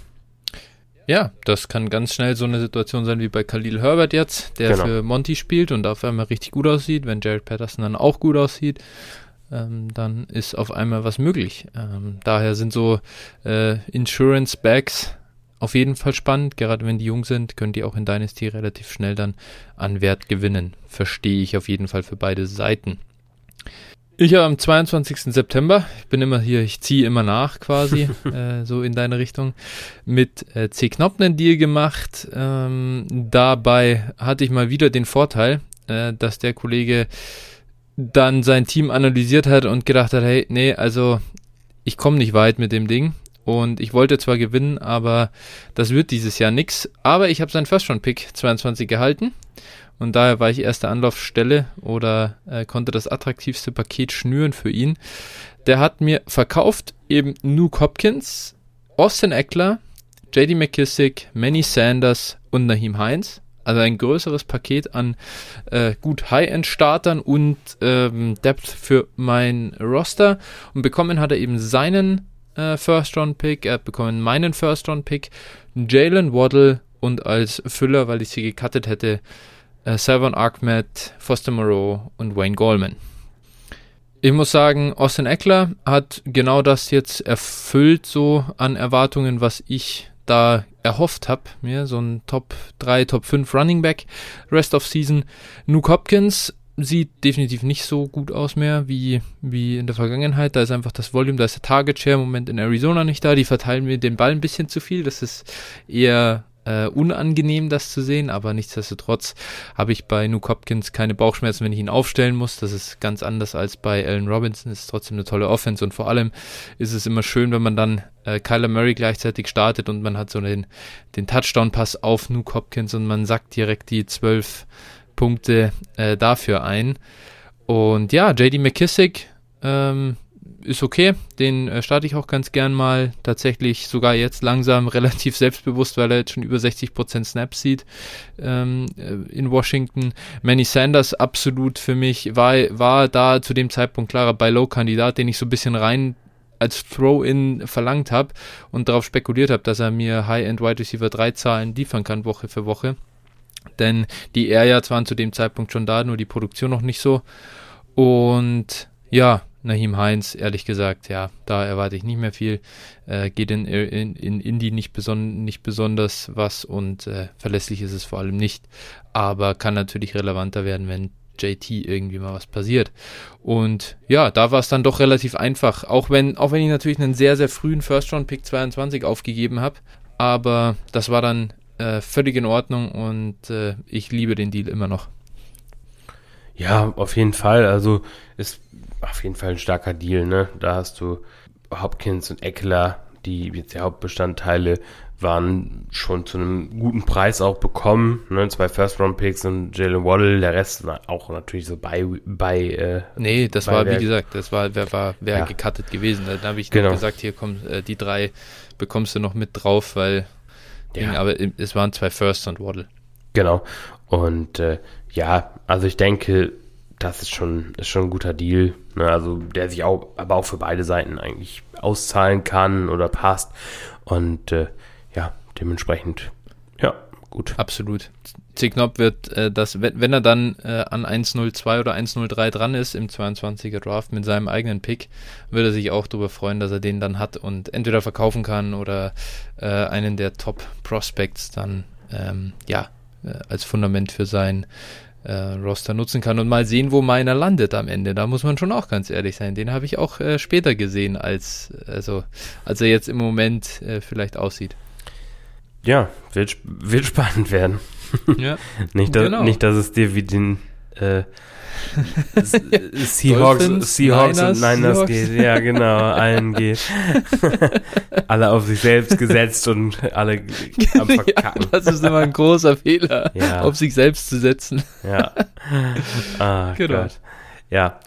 Ja, das kann ganz schnell so eine Situation sein wie bei Khalil Herbert jetzt, der genau. für Monty spielt und auf einmal richtig gut aussieht, wenn Jared Patterson dann auch gut aussieht ähm, dann ist auf einmal was möglich. Ähm, daher sind so äh, Insurance Bags auf jeden Fall spannend. Gerade wenn die jung sind, können die auch in Dynasty relativ schnell dann an Wert gewinnen. Verstehe ich auf jeden Fall für beide Seiten. Ich habe am 22. September, ich bin immer hier, ich ziehe immer nach quasi, [LAUGHS] äh, so in deine Richtung, mit äh, C. Knopf einen Deal gemacht. Ähm, dabei hatte ich mal wieder den Vorteil, äh, dass der Kollege dann sein Team analysiert hat und gedacht hat, hey, nee, also ich komme nicht weit mit dem Ding. Und ich wollte zwar gewinnen, aber das wird dieses Jahr nix. Aber ich habe seinen First-Round-Pick 22 gehalten. Und daher war ich erste Anlaufstelle oder äh, konnte das attraktivste Paket schnüren für ihn. Der hat mir verkauft eben Nuke Hopkins, Austin Eckler, JD McKissick, Manny Sanders und Naheem Heinz. Also ein größeres Paket an äh, gut High-End-Startern und ähm, Depth für mein Roster. Und bekommen hat er eben seinen äh, First-Round-Pick, er hat bekommen meinen First-Round-Pick, Jalen Waddle und als Füller, weil ich sie gecuttet hätte, äh, Savon Ahmed, Foster Moreau und Wayne Goldman. Ich muss sagen, Austin Eckler hat genau das jetzt erfüllt, so an Erwartungen, was ich da erhofft habe, mir so ein Top 3, Top 5 Running Back Rest of Season. Nuke Hopkins sieht definitiv nicht so gut aus mehr wie, wie in der Vergangenheit. Da ist einfach das Volume, da ist der Target Share im Moment in Arizona nicht da. Die verteilen mir den Ball ein bisschen zu viel. Das ist eher äh, unangenehm, das zu sehen, aber nichtsdestotrotz habe ich bei Nuke Hopkins keine Bauchschmerzen, wenn ich ihn aufstellen muss. Das ist ganz anders als bei Allen Robinson. Ist trotzdem eine tolle Offense und vor allem ist es immer schön, wenn man dann äh, Kyler Murray gleichzeitig startet und man hat so den, den Touchdown-Pass auf Nuke Hopkins und man sagt direkt die zwölf Punkte äh, dafür ein. Und ja, JD McKissick, ähm, ist okay. Den äh, starte ich auch ganz gern mal. Tatsächlich sogar jetzt langsam [LAUGHS] relativ selbstbewusst, weil er jetzt schon über 60% Snaps sieht ähm, äh, in Washington. Manny Sanders absolut für mich war, war da zu dem Zeitpunkt klarer Buy-Low-Kandidat, den ich so ein bisschen rein als Throw-In verlangt habe und darauf spekuliert habe, dass er mir High-End Wide Receiver 3 Zahlen liefern kann, Woche für Woche. Denn die Air Yards waren zu dem Zeitpunkt schon da, nur die Produktion noch nicht so. Und ja, Nahim Heinz, ehrlich gesagt, ja, da erwarte ich nicht mehr viel. Äh, geht in, in, in Indie nicht, beson nicht besonders was und äh, verlässlich ist es vor allem nicht. Aber kann natürlich relevanter werden, wenn JT irgendwie mal was passiert. Und ja, da war es dann doch relativ einfach. Auch wenn, auch wenn ich natürlich einen sehr, sehr frühen First-Round-Pick 22 aufgegeben habe. Aber das war dann äh, völlig in Ordnung und äh, ich liebe den Deal immer noch. Ja, auf jeden Fall. Also ist auf jeden Fall ein starker Deal, ne? Da hast du Hopkins und Eckler, die jetzt die Hauptbestandteile waren schon zu einem guten Preis auch bekommen. Ne? Zwei First-Round-Picks und Jalen Waddle, der Rest war auch natürlich so bei. bei äh, nee, das war, wie gesagt, das war, wer war, wer ja. gecuttet gewesen. Da habe ich genau. gesagt, hier kommen äh, die drei bekommst du noch mit drauf, weil, ja. Ding, aber es waren zwei First und Waddle. Genau. Und äh, ja, also ich denke, das ist schon, ist schon ein guter Deal. Ne? Also der sich auch, aber auch für beide Seiten eigentlich auszahlen kann oder passt. Und äh, ja, dementsprechend, ja, gut. Absolut. Knopp wird äh, das, wenn, wenn er dann äh, an 1.02 oder 1.03 dran ist im 22er Draft mit seinem eigenen Pick, würde er sich auch darüber freuen, dass er den dann hat und entweder verkaufen kann oder äh, einen der Top Prospects dann ähm, ja äh, als Fundament für sein äh, Roster nutzen kann und mal sehen, wo meiner landet am Ende. Da muss man schon auch ganz ehrlich sein. Den habe ich auch äh, später gesehen, als also als er jetzt im Moment vielleicht aussieht. Ja, wird, wird [LAUGHS] spannend werden. Ja, nicht, da, genau. nicht, dass es dir wie den äh, [LAUGHS] Seahawks, Seahawks Niners, und Niners Seahawks. geht. Ja, genau, allen geht. [LAUGHS] alle auf sich selbst gesetzt und alle am [LAUGHS] Verkacken. Ja, das ist immer ein großer Fehler, ja. auf sich selbst zu setzen. Ja. Ah, genau. Gott. Ja.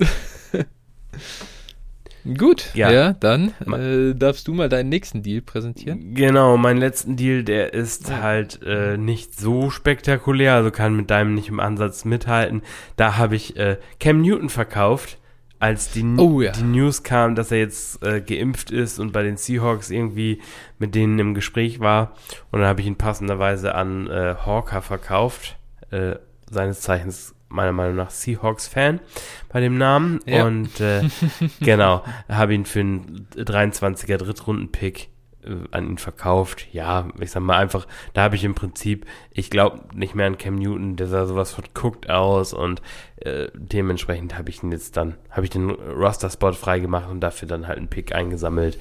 Gut, ja, ja dann äh, darfst du mal deinen nächsten Deal präsentieren. Genau, mein letzten Deal, der ist halt äh, nicht so spektakulär, also kann mit deinem nicht im Ansatz mithalten. Da habe ich äh, Cam Newton verkauft, als die, oh, ja. die News kam, dass er jetzt äh, geimpft ist und bei den Seahawks irgendwie mit denen im Gespräch war. Und dann habe ich ihn passenderweise an äh, Hawker verkauft, äh, seines Zeichens meiner Meinung nach Seahawks-Fan bei dem Namen. Ja. Und äh, [LAUGHS] genau, habe ihn für einen 23er Drittrunden-Pick äh, an ihn verkauft. Ja, ich sag mal einfach, da habe ich im Prinzip, ich glaube nicht mehr an Cam Newton, der sah sowas von guckt aus und äh, dementsprechend habe ich ihn jetzt dann, habe ich den Roster-Spot freigemacht und dafür dann halt einen Pick eingesammelt.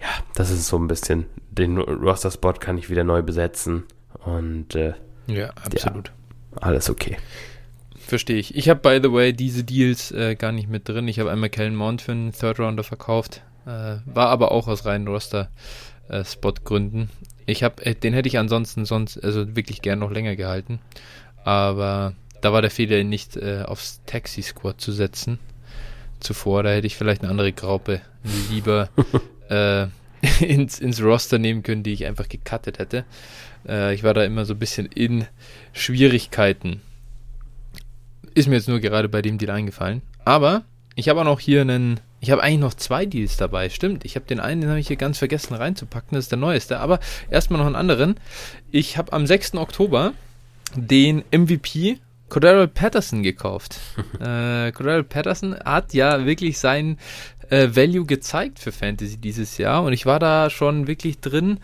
Ja, das ist so ein bisschen, den Roster-Spot kann ich wieder neu besetzen und äh, ja, absolut. Ja, alles okay. Verstehe ich. Ich habe, by the way, diese Deals äh, gar nicht mit drin. Ich habe einmal Kellen Mount für einen Third Rounder verkauft. Äh, war aber auch aus reinen Roster-Spot-Gründen. Äh, ich habe, äh, den hätte ich ansonsten sonst, also wirklich gern noch länger gehalten. Aber da war der Fehler, ihn nicht äh, aufs Taxi-Squad zu setzen. Zuvor, da hätte ich vielleicht eine andere Graupe lieber [LAUGHS] äh, [LAUGHS] ins, ins Roster nehmen können, die ich einfach gecuttet hätte. ich war da immer so ein bisschen in Schwierigkeiten ist mir jetzt nur gerade bei dem Deal eingefallen. Aber ich habe auch noch hier einen. Ich habe eigentlich noch zwei Deals dabei. Stimmt, ich habe den einen, den habe ich hier ganz vergessen reinzupacken. Das ist der neueste. Aber erstmal noch einen anderen. Ich habe am 6. Oktober den MVP Cordell Patterson gekauft. [LAUGHS] äh, Cordell Patterson hat ja wirklich sein äh, Value gezeigt für Fantasy dieses Jahr und ich war da schon wirklich drin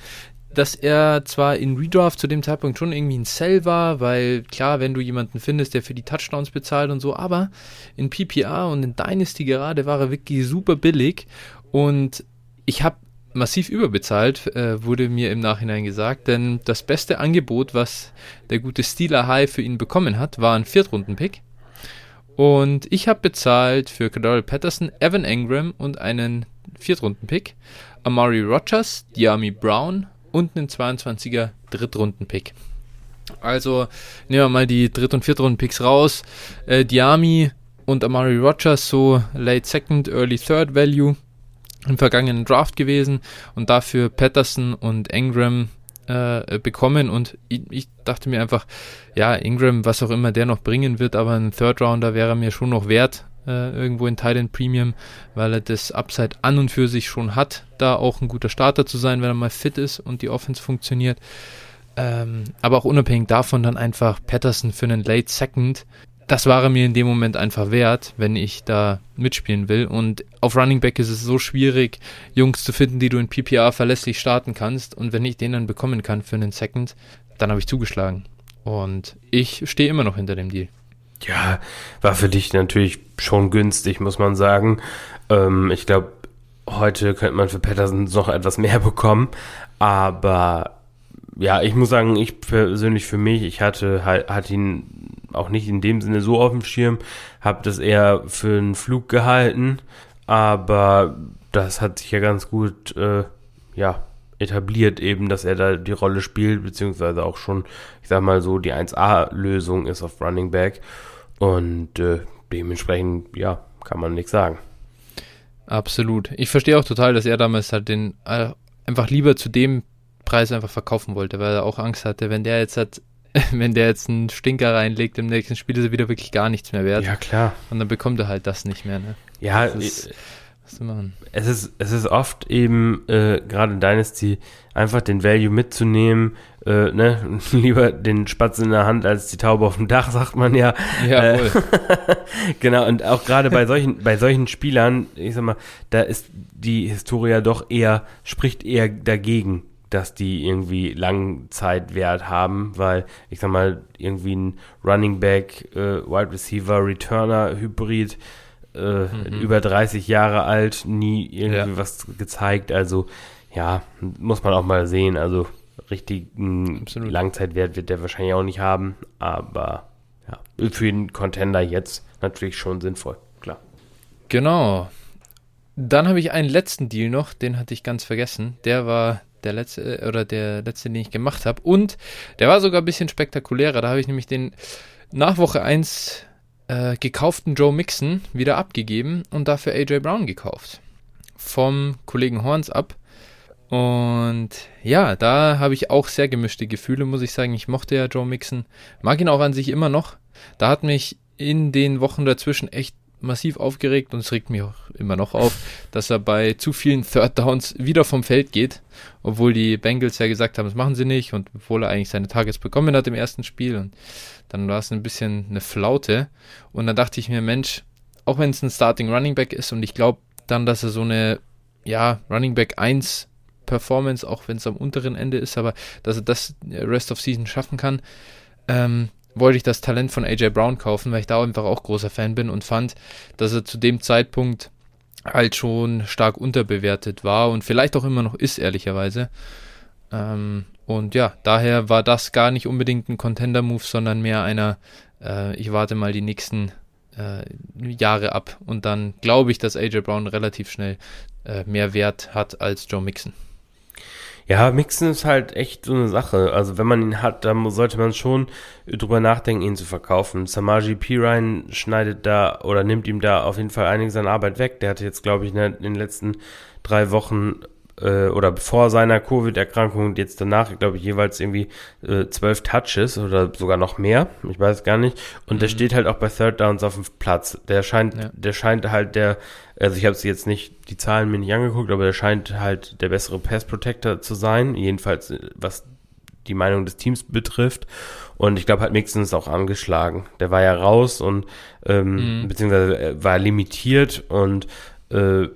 dass er zwar in Redraft zu dem Zeitpunkt schon irgendwie ein Sell war, weil klar, wenn du jemanden findest, der für die Touchdowns bezahlt und so, aber in PPR und in Dynasty gerade war er wirklich super billig und ich habe massiv überbezahlt, äh, wurde mir im Nachhinein gesagt, denn das beste Angebot, was der gute Steeler High für ihn bekommen hat, war ein Viertrunden-Pick. Und ich habe bezahlt für Cadell Patterson, Evan Engram und einen Viertrunden-Pick, Amari Rogers, Diami Brown, und einen 22er Drittrunden-Pick. Also nehmen wir mal die Dritt- und Viertrunden-Picks raus. Äh, Diami und Amari Rogers so Late Second, Early Third Value im vergangenen Draft gewesen und dafür Patterson und Ingram äh, bekommen und ich, ich, dachte mir einfach, ja, Ingram, was auch immer der noch bringen wird, aber ein Third Rounder wäre mir schon noch wert, äh, irgendwo in Thailand Premium, weil er das Upside an und für sich schon hat, da auch ein guter Starter zu sein, wenn er mal fit ist und die Offense funktioniert. Ähm, aber auch unabhängig davon dann einfach Patterson für einen Late Second. Das war er mir in dem Moment einfach wert, wenn ich da mitspielen will. Und auf Running Back ist es so schwierig, Jungs zu finden, die du in PPR verlässlich starten kannst. Und wenn ich den dann bekommen kann für einen Second, dann habe ich zugeschlagen. Und ich stehe immer noch hinter dem Deal. Ja, war für dich natürlich schon günstig, muss man sagen. Ähm, ich glaube, heute könnte man für Patterson noch etwas mehr bekommen. Aber ja, ich muss sagen, ich persönlich für mich, ich hatte halt, hatte ihn auch nicht in dem Sinne so auf dem Schirm, habe das eher für einen Flug gehalten, aber das hat sich ja ganz gut, äh, ja, etabliert eben, dass er da die Rolle spielt, beziehungsweise auch schon, ich sag mal so, die 1A-Lösung ist auf Running Back. Und äh, dementsprechend, ja, kann man nichts sagen. Absolut. Ich verstehe auch total, dass er damals halt den äh, einfach lieber zu dem Preis einfach verkaufen wollte, weil er auch Angst hatte, wenn der jetzt halt [LAUGHS] wenn der jetzt einen Stinker reinlegt im nächsten Spiel, ist er wieder wirklich gar nichts mehr wert. Ja, klar. Und dann bekommt er halt das nicht mehr, ne? Ja, ist, was zu machen. Es ist, es ist oft eben, äh, gerade in Dynasty, einfach den Value mitzunehmen, äh, ne? [LAUGHS] lieber den Spatz in der Hand als die Taube auf dem Dach, sagt man ja. Jawohl. Äh, [LAUGHS] genau, und auch gerade bei solchen, bei solchen Spielern, ich sag mal, da ist die Historia doch eher, spricht eher dagegen, dass die irgendwie Langzeitwert haben, weil ich sag mal, irgendwie ein Running Back, äh, Wide Receiver, Returner, Hybrid, äh, mhm. über 30 Jahre alt, nie irgendwie ja. was gezeigt. Also ja, muss man auch mal sehen. Also richtigen Absolut. Langzeitwert wird der wahrscheinlich auch nicht haben, aber ja, für den Contender jetzt natürlich schon sinnvoll, klar. Genau. Dann habe ich einen letzten Deal noch, den hatte ich ganz vergessen. Der war der letzte oder der letzte, den ich gemacht habe. Und der war sogar ein bisschen spektakulärer. Da habe ich nämlich den nach Woche 1 äh, gekauften Joe Mixon wieder abgegeben und dafür AJ Brown gekauft. Vom Kollegen Horns ab. Und ja, da habe ich auch sehr gemischte Gefühle, muss ich sagen. Ich mochte ja Joe Mixon, mag ihn auch an sich immer noch. Da hat mich in den Wochen dazwischen echt massiv aufgeregt und es regt mich auch immer noch auf, dass er bei zu vielen Third Downs wieder vom Feld geht, obwohl die Bengals ja gesagt haben, das machen sie nicht und obwohl er eigentlich seine Targets bekommen hat im ersten Spiel und dann war es ein bisschen eine Flaute und dann dachte ich mir, Mensch, auch wenn es ein Starting Running Back ist und ich glaube dann, dass er so eine, ja, Running Back 1 Performance, auch wenn es am unteren Ende ist, aber dass er das Rest of Season schaffen kann, ähm, wollte ich das Talent von AJ Brown kaufen, weil ich da einfach auch großer Fan bin und fand, dass er zu dem Zeitpunkt halt schon stark unterbewertet war und vielleicht auch immer noch ist, ehrlicherweise. Ähm, und ja, daher war das gar nicht unbedingt ein Contender-Move, sondern mehr einer, äh, ich warte mal die nächsten äh, Jahre ab. Und dann glaube ich, dass AJ Brown relativ schnell äh, mehr Wert hat als Joe Mixon. Ja, Mixen ist halt echt so eine Sache. Also wenn man ihn hat, dann sollte man schon drüber nachdenken, ihn zu verkaufen. Samaji Pirine schneidet da oder nimmt ihm da auf jeden Fall einiges an Arbeit weg. Der hatte jetzt, glaube ich, in den letzten drei Wochen äh, oder vor seiner Covid-Erkrankung und jetzt danach, glaube ich, jeweils irgendwie äh, zwölf Touches oder sogar noch mehr. Ich weiß gar nicht. Und mhm. der steht halt auch bei Third Downs auf dem Platz. Der scheint, ja. der scheint halt der, also ich habe jetzt nicht die Zahlen mir nicht angeguckt, aber der scheint halt der bessere Pass Protector zu sein. Jedenfalls äh, was die Meinung des Teams betrifft. Und ich glaube halt Mixon ist auch angeschlagen. Der war ja raus und ähm, mhm. beziehungsweise war limitiert und äh,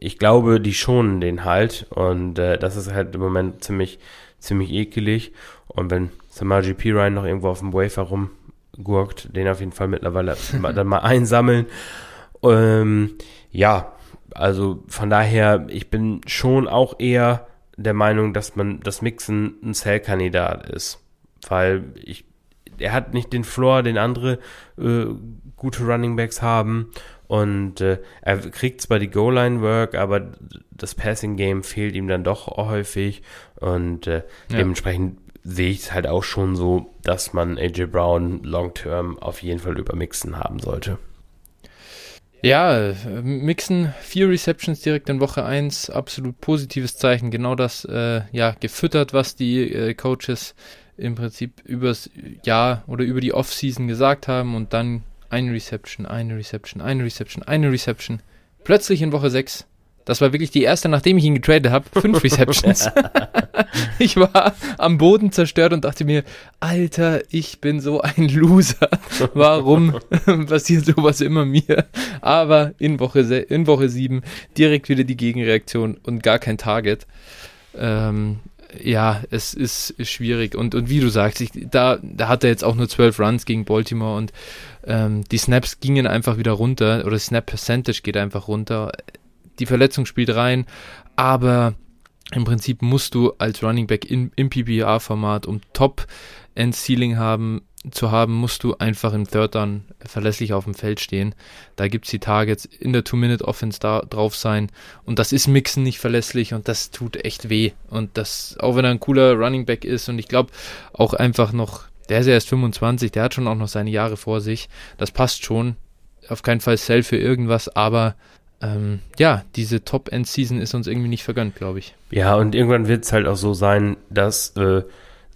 ich glaube, die schonen den halt und äh, das ist halt im Moment ziemlich, ziemlich ekelig. Und wenn Samaji P. Ryan noch irgendwo auf dem Wafer rumgurkt, den auf jeden Fall mittlerweile [LAUGHS] dann mal einsammeln. Ähm, ja, also von daher, ich bin schon auch eher der Meinung, dass man das Mixen ein Cell-Kandidat ist. Weil ich, er hat nicht den Floor, den andere äh, gute Running Backs haben. Und äh, er kriegt zwar die Goal-Line-Work, aber das Passing-Game fehlt ihm dann doch häufig. Und äh, ja. dementsprechend sehe ich es halt auch schon so, dass man AJ Brown long-term auf jeden Fall über Mixen haben sollte. Ja, Mixen, vier Receptions direkt in Woche 1, absolut positives Zeichen. Genau das, äh, ja, gefüttert, was die äh, Coaches im Prinzip übers Jahr oder über die Offseason gesagt haben und dann eine Reception, eine Reception, eine Reception, eine Reception. Plötzlich in Woche 6. Das war wirklich die erste, nachdem ich ihn getradet habe. Fünf [LAUGHS] Receptions. [LAUGHS] ich war am Boden zerstört und dachte mir, Alter, ich bin so ein Loser. Warum [LAUGHS] passiert sowas immer mir? Aber in Woche, in Woche 7 direkt wieder die Gegenreaktion und gar kein Target. Ähm, ja, es ist schwierig. Und, und wie du sagst, ich, da, da hat er jetzt auch nur zwölf Runs gegen Baltimore und ähm, die Snaps gingen einfach wieder runter oder Snap Percentage geht einfach runter. Die Verletzung spielt rein, aber im Prinzip musst du als Running Back in, im PPR-Format, um Top-End-Ceiling haben, zu haben, musst du einfach im Third Down verlässlich auf dem Feld stehen. Da gibt es die Targets in der Two-Minute-Offense da drauf sein. Und das ist Mixen nicht verlässlich und das tut echt weh. Und das, auch wenn er ein cooler Running Back ist und ich glaube auch einfach noch, der ist ja erst 25, der hat schon auch noch seine Jahre vor sich. Das passt schon. Auf keinen Fall Sell für irgendwas, aber ähm, ja, diese Top-End-Season ist uns irgendwie nicht vergönnt, glaube ich. Ja, und irgendwann wird es halt auch so sein, dass äh,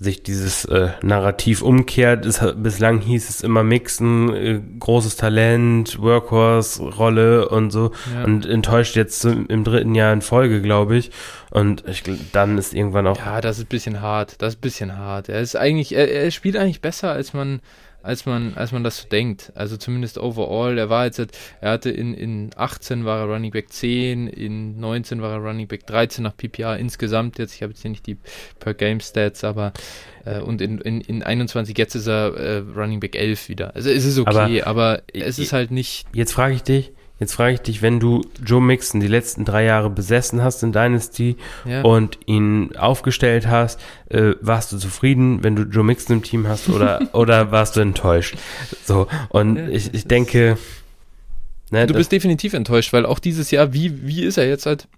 sich dieses äh, Narrativ umkehrt. Es, bislang hieß es immer Mixen, äh, großes Talent, Workhorse-Rolle und so ja. und enttäuscht jetzt im dritten Jahr in Folge, glaube ich. Und ich, dann ist irgendwann auch. Ja, das ist ein bisschen hart. Das ist ein bisschen hart. Er ist eigentlich, er, er spielt eigentlich besser, als man als man, als man das so denkt. Also zumindest overall. Er war jetzt, er hatte in, in 18 war er Running Back 10, in 19 war er Running Back 13 nach PPA insgesamt jetzt. Ich habe jetzt hier nicht die Per Game Stats, aber äh, und in, in, in 21 jetzt ist er äh, Running Back 11 wieder. Also es ist okay, aber, aber es ist halt nicht. Jetzt frage ich dich, Jetzt frage ich dich, wenn du Joe Mixon die letzten drei Jahre besessen hast in Dynasty ja. und ihn aufgestellt hast, äh, warst du zufrieden, wenn du Joe Mixon im Team hast oder, [LAUGHS] oder warst du enttäuscht? So, und ja, ich, ich denke. Ne, du bist definitiv enttäuscht, weil auch dieses Jahr, wie, wie ist er jetzt halt?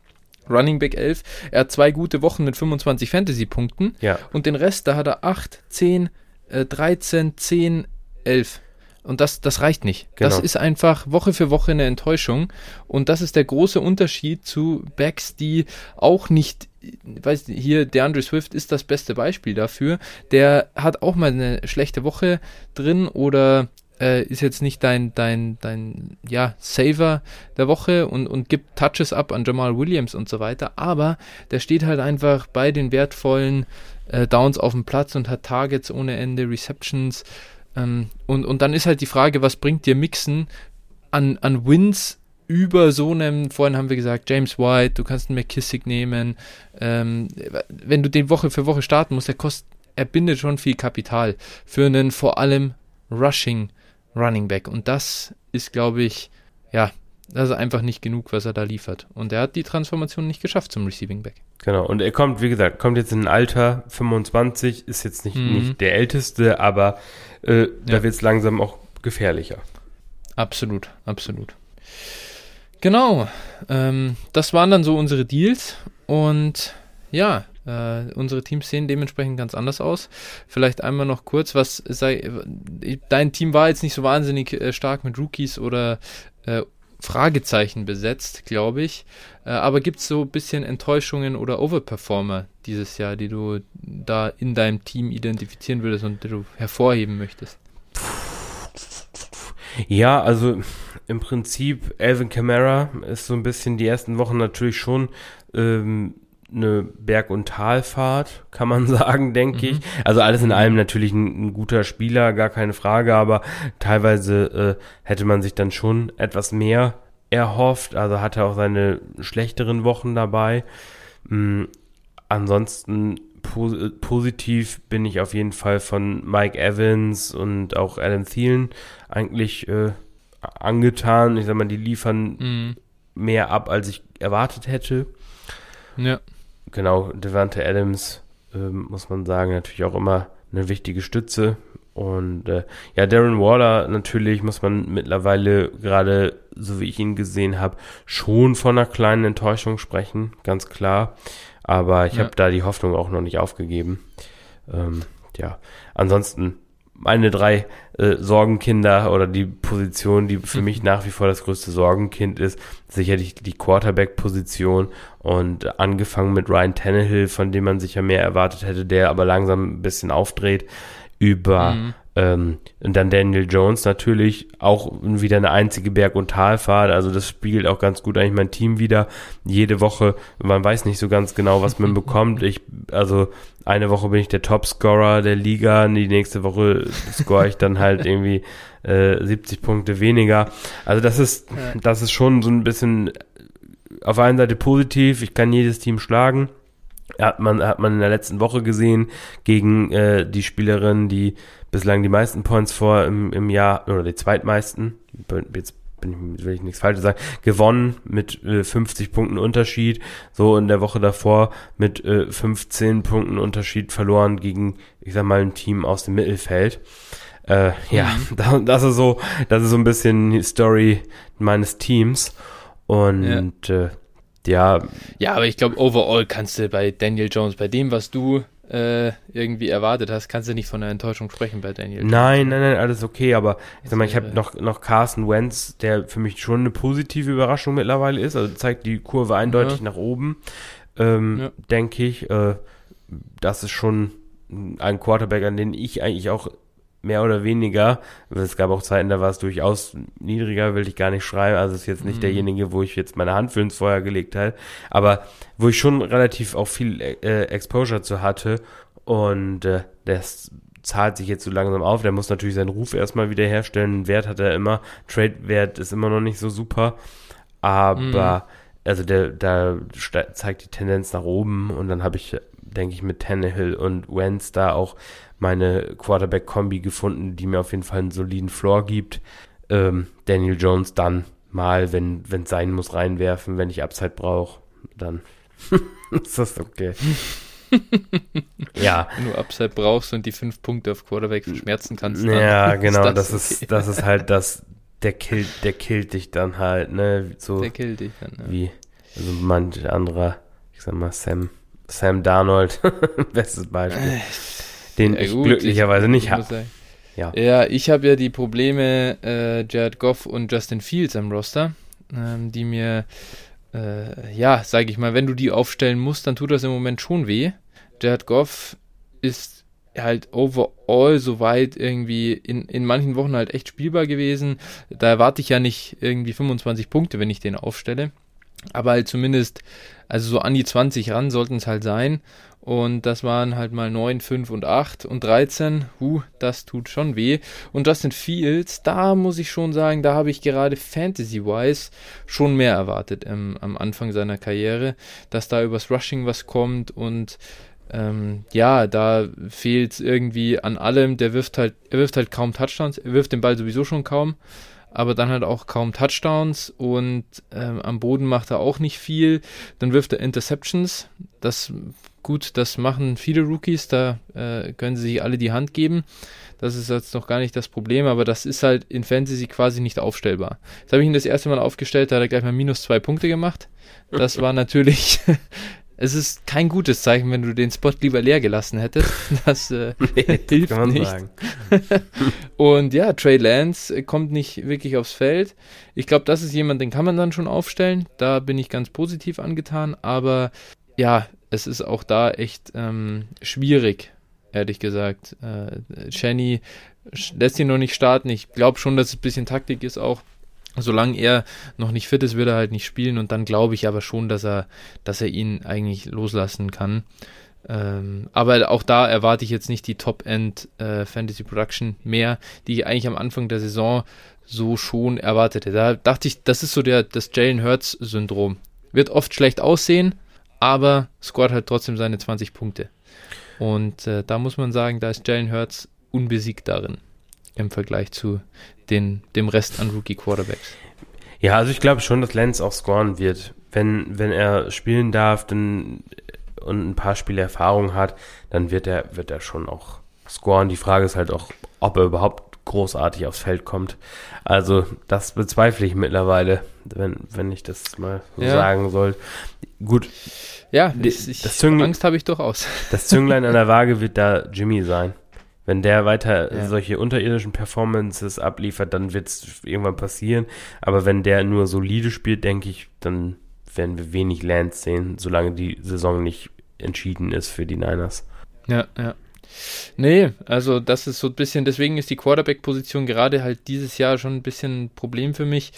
Running Back 11. Er hat zwei gute Wochen mit 25 Fantasy-Punkten. Ja. Und den Rest, da hat er 8, 10, äh, 13, 10, 11. Und das, das reicht nicht. Genau. Das ist einfach Woche für Woche eine Enttäuschung. Und das ist der große Unterschied zu Backs, die auch nicht, weiß hier, der Andre Swift ist das beste Beispiel dafür. Der hat auch mal eine schlechte Woche drin oder äh, ist jetzt nicht dein, dein, dein, ja, Saver der Woche und, und gibt Touches ab an Jamal Williams und so weiter. Aber der steht halt einfach bei den wertvollen äh, Downs auf dem Platz und hat Targets ohne Ende, Receptions, ähm, und, und dann ist halt die Frage, was bringt dir Mixen an, an Wins über so einem, vorhin haben wir gesagt, James White, du kannst einen McKissick nehmen. Ähm, wenn du den Woche für Woche starten musst, der kostet, er bindet schon viel Kapital für einen vor allem Rushing Running Back. Und das ist, glaube ich, ja, das ist einfach nicht genug, was er da liefert. Und er hat die Transformation nicht geschafft zum Receiving Back. Genau, und er kommt, wie gesagt, kommt jetzt in ein Alter, 25, ist jetzt nicht, mhm. nicht der Älteste, aber äh, ja. da wird es langsam auch gefährlicher. Absolut, absolut. Genau, ähm, das waren dann so unsere Deals und ja, äh, unsere Teams sehen dementsprechend ganz anders aus. Vielleicht einmal noch kurz, was sei, dein Team war jetzt nicht so wahnsinnig äh, stark mit Rookies oder äh, Fragezeichen besetzt, glaube ich. Äh, aber gibt es so ein bisschen Enttäuschungen oder Overperformer dieses Jahr, die du da in deinem Team identifizieren würdest und die du hervorheben möchtest? Ja, also im Prinzip Alvin Kamara ist so ein bisschen die ersten Wochen natürlich schon ähm, eine Berg- und Talfahrt, kann man [LAUGHS] sagen, denke mhm. ich. Also alles in allem natürlich ein, ein, guter Spieler, gar keine Frage, aber teilweise äh, hätte man sich dann schon etwas mehr erhofft. Also hatte auch seine schlechteren Wochen dabei. Mhm. Ansonsten po positiv bin ich auf jeden Fall von Mike Evans und auch Adam Thielen eigentlich äh, angetan. Ich sag mal, die liefern mhm. mehr ab, als ich erwartet hätte. Ja genau, Devante Adams, ähm, muss man sagen, natürlich auch immer eine wichtige Stütze. Und äh, ja, Darren Waller natürlich muss man mittlerweile gerade, so wie ich ihn gesehen habe, schon von einer kleinen Enttäuschung sprechen, ganz klar. Aber ich ja. habe da die Hoffnung auch noch nicht aufgegeben. Ähm, ja, ansonsten meine drei äh, Sorgenkinder oder die Position, die für mich nach wie vor das größte Sorgenkind ist, sicherlich die Quarterback-Position und angefangen mit Ryan Tannehill, von dem man sich ja mehr erwartet hätte, der aber langsam ein bisschen aufdreht, über mhm. Ähm, und dann Daniel Jones natürlich auch wieder eine einzige Berg- und Talfahrt. Also das spiegelt auch ganz gut eigentlich mein Team wieder. Jede Woche, man weiß nicht so ganz genau, was man [LAUGHS] bekommt. Ich, also eine Woche bin ich der Topscorer der Liga, die nächste Woche score ich dann halt [LAUGHS] irgendwie äh, 70 Punkte weniger. Also das ist, das ist schon so ein bisschen auf der einen Seite positiv. Ich kann jedes Team schlagen. Hat man, hat man in der letzten Woche gesehen gegen äh, die Spielerin, die bislang die meisten Points vor im, im Jahr, oder die zweitmeisten, jetzt bin ich, will ich nichts Falsches sagen, gewonnen mit äh, 50 Punkten Unterschied, so in der Woche davor mit äh, 15 Punkten Unterschied verloren gegen, ich sag mal, ein Team aus dem Mittelfeld. Äh, ja, mhm. [LAUGHS] das, das ist so, das ist so ein bisschen die Story meines Teams und ja. Äh, ja. Ja, aber ich glaube, overall kannst du bei Daniel Jones, bei dem, was du äh, irgendwie erwartet hast, kannst du nicht von einer Enttäuschung sprechen bei Daniel. Nein, nein, nein, alles okay, aber ich sag mal, ich habe noch, noch Carson Wentz, der für mich schon eine positive Überraschung mittlerweile ist, also zeigt die Kurve eindeutig ja. nach oben, ähm, ja. denke ich. Äh, das ist schon ein Quarterback, an den ich eigentlich auch mehr oder weniger, es gab auch Zeiten, da war es durchaus niedriger, will ich gar nicht schreiben, also ist jetzt nicht mhm. derjenige, wo ich jetzt meine Hand für ins Feuer gelegt habe, aber wo ich schon relativ auch viel äh, Exposure zu hatte und äh, das zahlt sich jetzt so langsam auf, der muss natürlich seinen Ruf erstmal wieder herstellen, Wert hat er immer, Trade-Wert ist immer noch nicht so super, aber mhm. also der, da zeigt die Tendenz nach oben und dann habe ich denke ich, mit Tannehill und Wentz da auch meine Quarterback-Kombi gefunden, die mir auf jeden Fall einen soliden Floor gibt. Ähm, Daniel Jones dann mal, wenn es sein muss, reinwerfen, wenn ich Upside brauche, dann [LAUGHS] ist das okay. ja. Wenn du Upside brauchst und die fünf Punkte auf Quarterback verschmerzen kannst. ja, [LAUGHS] genau, ist das, das okay. ist, das ist halt [LAUGHS] das, der killt, der killt dich dann halt, ne? So der killt dich dann, ja. Wie also manch anderer, ich sag mal, Sam Sam Darnold, bestes Beispiel, den ja, ich gut, glücklicherweise ich, nicht habe. Ja. ja, ich habe ja die Probleme äh, Jared Goff und Justin Fields am Roster, ähm, die mir, äh, ja, sage ich mal, wenn du die aufstellen musst, dann tut das im Moment schon weh. Jared Goff ist halt overall soweit irgendwie in, in manchen Wochen halt echt spielbar gewesen. Da erwarte ich ja nicht irgendwie 25 Punkte, wenn ich den aufstelle. Aber halt zumindest, also so an die 20 ran sollten es halt sein. Und das waren halt mal 9, 5 und 8 und 13. Huh, das tut schon weh. Und Justin Fields, da muss ich schon sagen, da habe ich gerade Fantasy-wise schon mehr erwartet ähm, am Anfang seiner Karriere, dass da übers Rushing was kommt und ähm, ja, da fehlt es irgendwie an allem. Der wirft halt, er wirft halt kaum Touchdowns, er wirft den Ball sowieso schon kaum aber dann halt auch kaum Touchdowns und ähm, am Boden macht er auch nicht viel. Dann wirft er Interceptions. Das gut, das machen viele Rookies, da äh, können sie sich alle die Hand geben. Das ist jetzt noch gar nicht das Problem, aber das ist halt in Fantasy quasi nicht aufstellbar. Jetzt habe ich ihn das erste Mal aufgestellt, da hat er gleich mal minus zwei Punkte gemacht. Das war [LAUGHS] natürlich es ist kein gutes Zeichen, wenn du den Spot lieber leer gelassen hättest. [LAUGHS] Das äh, nee, [LAUGHS] hilft man nicht. [LAUGHS] Und ja, Trey Lance kommt nicht wirklich aufs Feld. Ich glaube, das ist jemand, den kann man dann schon aufstellen. Da bin ich ganz positiv angetan. Aber ja, es ist auch da echt ähm, schwierig, ehrlich gesagt. Äh, Shanny lässt ihn noch nicht starten. Ich glaube schon, dass es ein bisschen Taktik ist auch solange er noch nicht fit ist, wird er halt nicht spielen und dann glaube ich aber schon, dass er, dass er ihn eigentlich loslassen kann. Ähm, aber auch da erwarte ich jetzt nicht die Top-End äh, Fantasy Production mehr, die ich eigentlich am Anfang der Saison so schon erwartete. Da dachte ich, das ist so der, das Jalen Hurts-Syndrom. Wird oft schlecht aussehen, aber scoret halt trotzdem seine 20 Punkte. Und äh, da muss man sagen, da ist Jalen Hurts unbesiegt darin im Vergleich zu den, dem Rest an Rookie Quarterbacks. Ja, also ich glaube schon, dass Lance auch scoren wird. Wenn, wenn er spielen darf dann, und ein paar Spiele Erfahrung hat, dann wird er, wird er schon auch scoren. Die Frage ist halt auch, ob er überhaupt großartig aufs Feld kommt. Also, das bezweifle ich mittlerweile, wenn, wenn ich das mal so ja. sagen soll. Gut. Ja, ich, das Zünglein, Angst habe ich durchaus. Das Zünglein an der Waage wird da Jimmy sein. Wenn der weiter ja. solche unterirdischen Performances abliefert, dann wird es irgendwann passieren. Aber wenn der nur solide spielt, denke ich, dann werden wir wenig Lands sehen, solange die Saison nicht entschieden ist für die Niners. Ja, ja. Nee, also das ist so ein bisschen, deswegen ist die Quarterback-Position gerade halt dieses Jahr schon ein bisschen ein Problem für mich.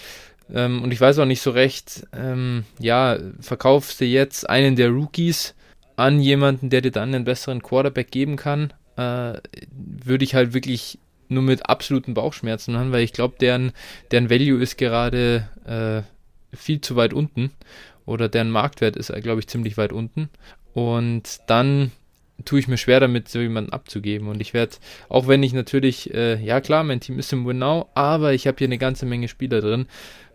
Ähm, und ich weiß auch nicht so recht, ähm, ja, verkaufst du jetzt einen der Rookies an jemanden, der dir dann einen besseren Quarterback geben kann? Äh, würde ich halt wirklich nur mit absoluten Bauchschmerzen machen, weil ich glaube, deren, deren Value ist gerade äh, viel zu weit unten oder deren Marktwert ist, glaube ich, ziemlich weit unten. Und dann tue ich mir schwer damit, so jemanden abzugeben. Und ich werde, auch wenn ich natürlich, äh, ja klar, mein Team ist im Winnow, aber ich habe hier eine ganze Menge Spieler drin,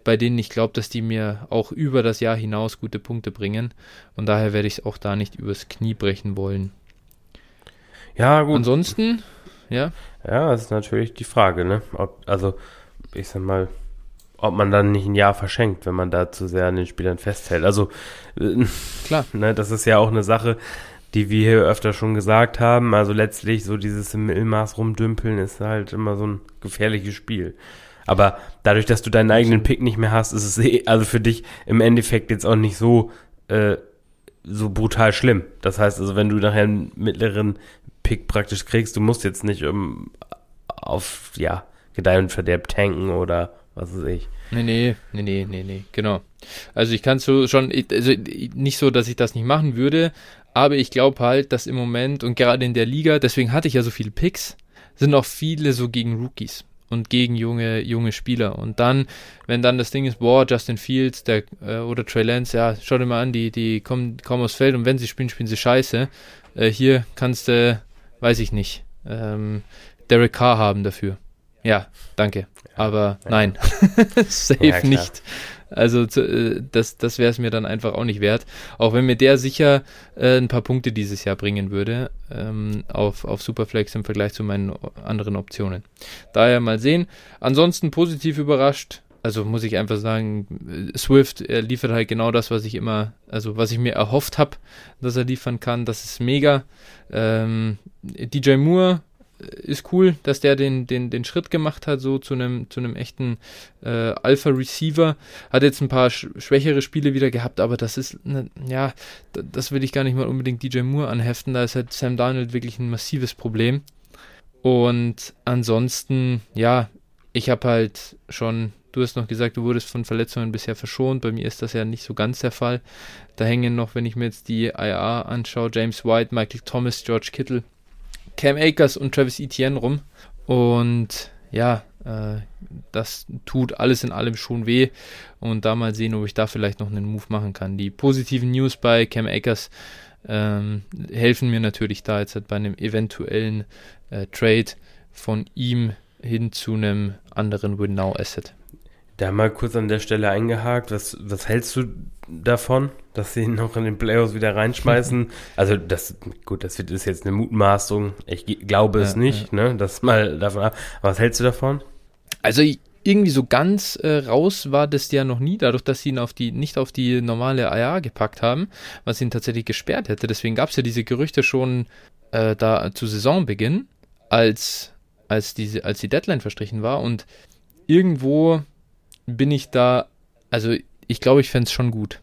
bei denen ich glaube, dass die mir auch über das Jahr hinaus gute Punkte bringen. Und daher werde ich es auch da nicht übers Knie brechen wollen. Ja, gut. Ansonsten, ja. Ja, das ist natürlich die Frage, ne? Ob, also, ich sag mal, ob man dann nicht ein Jahr verschenkt, wenn man da zu sehr an den Spielern festhält. Also, äh, klar, [LAUGHS] ne, das ist ja auch eine Sache, die wir hier öfter schon gesagt haben. Also letztlich so dieses im Mittelmaß rumdümpeln ist halt immer so ein gefährliches Spiel. Aber dadurch, dass du deinen eigenen Pick nicht mehr hast, ist es eh, also für dich im Endeffekt jetzt auch nicht so, äh, so brutal schlimm. Das heißt also, wenn du nachher einen mittleren Pick praktisch kriegst. Du musst jetzt nicht um, auf, ja, Gedeih und Verderb tanken oder was weiß ich. Nee, nee, nee, nee, nee, nee, genau. Also ich kann so schon, also nicht so, dass ich das nicht machen würde, aber ich glaube halt, dass im Moment und gerade in der Liga, deswegen hatte ich ja so viele Picks, sind auch viele so gegen Rookies und gegen junge, junge Spieler. Und dann, wenn dann das Ding ist, boah, Justin Fields der, äh, oder Trey Lance, ja, schau dir mal an, die, die kommen kaum aufs Feld und wenn sie spielen, spielen sie scheiße. Äh, hier kannst du, weiß ich nicht, ähm, Derek Carr haben dafür. Ja, danke. Aber ja. nein, [LAUGHS] safe ja, nicht. Also äh, das, das wäre es mir dann einfach auch nicht wert. Auch wenn mir der sicher äh, ein paar Punkte dieses Jahr bringen würde ähm, auf, auf Superflex im Vergleich zu meinen anderen Optionen. Daher mal sehen. Ansonsten positiv überrascht. Also muss ich einfach sagen, Swift er liefert halt genau das, was ich immer, also was ich mir erhofft habe, dass er liefern kann. Das ist mega. Ähm, DJ Moore ist cool, dass der den, den, den Schritt gemacht hat, so zu einem, zu echten äh, Alpha-Receiver. Hat jetzt ein paar sch schwächere Spiele wieder gehabt, aber das ist, ne, ja, das will ich gar nicht mal unbedingt DJ Moore anheften. Da ist halt Sam Darnold wirklich ein massives Problem. Und ansonsten, ja, ich habe halt schon, du hast noch gesagt, du wurdest von Verletzungen bisher verschont. Bei mir ist das ja nicht so ganz der Fall. Da hängen noch, wenn ich mir jetzt die IA anschaue, James White, Michael Thomas, George Kittle Cam Akers und Travis Etienne rum. Und ja, äh, das tut alles in allem schon weh. Und da mal sehen, ob ich da vielleicht noch einen Move machen kann. Die positiven News bei Cam Akers ähm, helfen mir natürlich da jetzt halt bei einem eventuellen äh, Trade von ihm hin zu einem anderen Win-Now-Asset. Da mal kurz an der Stelle eingehakt, was, was hältst du davon, dass sie ihn noch in den Playoffs wieder reinschmeißen? [LAUGHS] also das, gut, das ist jetzt eine Mutmaßung. Ich glaube es ja, nicht, ja. ne? Das mal davon ab. Was hältst du davon? Also irgendwie so ganz äh, raus war das ja noch nie, dadurch, dass sie ihn auf die, nicht auf die normale IA gepackt haben, was ihn tatsächlich gesperrt hätte. Deswegen gab es ja diese Gerüchte schon äh, da zu Saisonbeginn, als, als, diese, als die Deadline verstrichen war und irgendwo bin ich da, also ich glaube, ich fände es schon gut.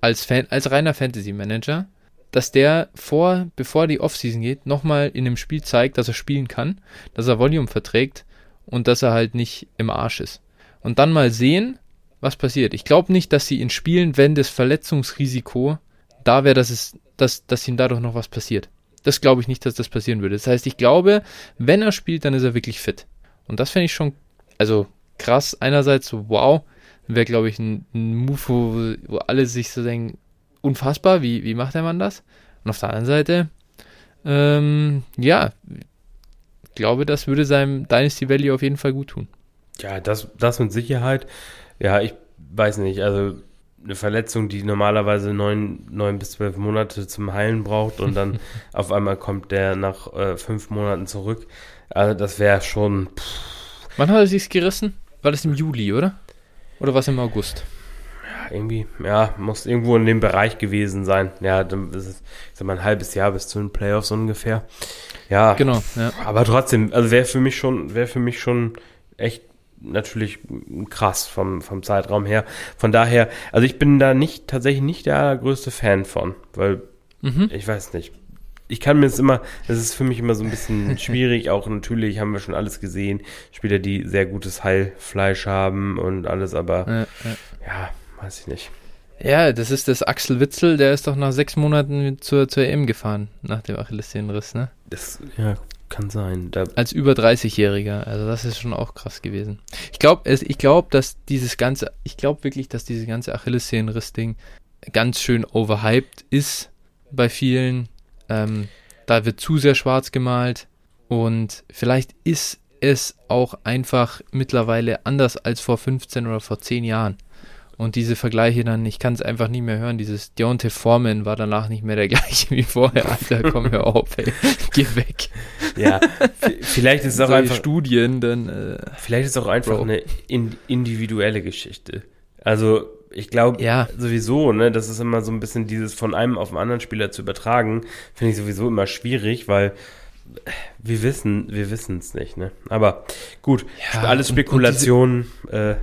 Als, Fan, als reiner Fantasy-Manager, dass der vor, bevor die Offseason geht, nochmal in einem Spiel zeigt, dass er spielen kann, dass er Volume verträgt und dass er halt nicht im Arsch ist. Und dann mal sehen, was passiert. Ich glaube nicht, dass sie ihn spielen, wenn das Verletzungsrisiko da wäre, dass, dass, dass ihm dadurch noch was passiert. Das glaube ich nicht, dass das passieren würde. Das heißt, ich glaube, wenn er spielt, dann ist er wirklich fit. Und das fände ich schon, also krass. Einerseits so, wow, wäre, glaube ich, ein, ein Move, wo, wo alle sich so denken, unfassbar, wie, wie macht der Mann das? Und auf der anderen Seite, ähm, ja, ich glaube, das würde seinem Dynasty Value auf jeden Fall gut tun. Ja, das, das mit Sicherheit. Ja, ich weiß nicht, also eine Verletzung, die normalerweise neun, neun bis zwölf Monate zum Heilen braucht und dann [LAUGHS] auf einmal kommt der nach äh, fünf Monaten zurück. Also das wäre schon. Pff. Wann hat er sich's gerissen? War das im Juli, oder? Oder war es im August? Ja, irgendwie, ja, muss irgendwo in dem Bereich gewesen sein. Ja, dann ist es, ich sag mal, ein halbes Jahr bis zu den Playoffs ungefähr. Ja, genau. Ja. Aber trotzdem, also wäre für mich schon, wäre für mich schon echt natürlich krass vom, vom Zeitraum her. Von daher, also ich bin da nicht, tatsächlich nicht der größte Fan von, weil mhm. ich weiß nicht ich kann mir das immer, das ist für mich immer so ein bisschen schwierig. Auch natürlich haben wir schon alles gesehen. Spieler, die sehr gutes Heilfleisch haben und alles, aber ja, ja. ja weiß ich nicht. Ja, das ist das Axel Witzel, der ist doch nach sechs Monaten zur, zur EM gefahren, nach dem Achillessehnenriss, ne? Das, ja, kann sein. Da Als über 30-Jähriger, also das ist schon auch krass gewesen. Ich glaube, ich glaube, dass dieses ganze, ich glaube wirklich, dass dieses ganze Achillessehnenriss-Ding ganz schön overhyped ist bei vielen ähm, da wird zu sehr schwarz gemalt und vielleicht ist es auch einfach mittlerweile anders als vor 15 oder vor 10 Jahren. Und diese Vergleiche dann, ich kann es einfach nicht mehr hören. Dieses Deontay Foreman war danach nicht mehr der [LAUGHS] gleiche wie vorher. Alter, komm hör auf, ey. [LAUGHS] Geh weg. Ja, vielleicht ist es auch Solche einfach. Studien dann. Äh, vielleicht ist es auch einfach Bro. eine individuelle Geschichte. Also, ich glaube ja. sowieso, ne, das ist immer so ein bisschen dieses von einem auf den anderen Spieler zu übertragen, finde ich sowieso immer schwierig, weil wir wissen, wir wissen es nicht, ne? Aber gut, ja, alles Spekulationen. Äh,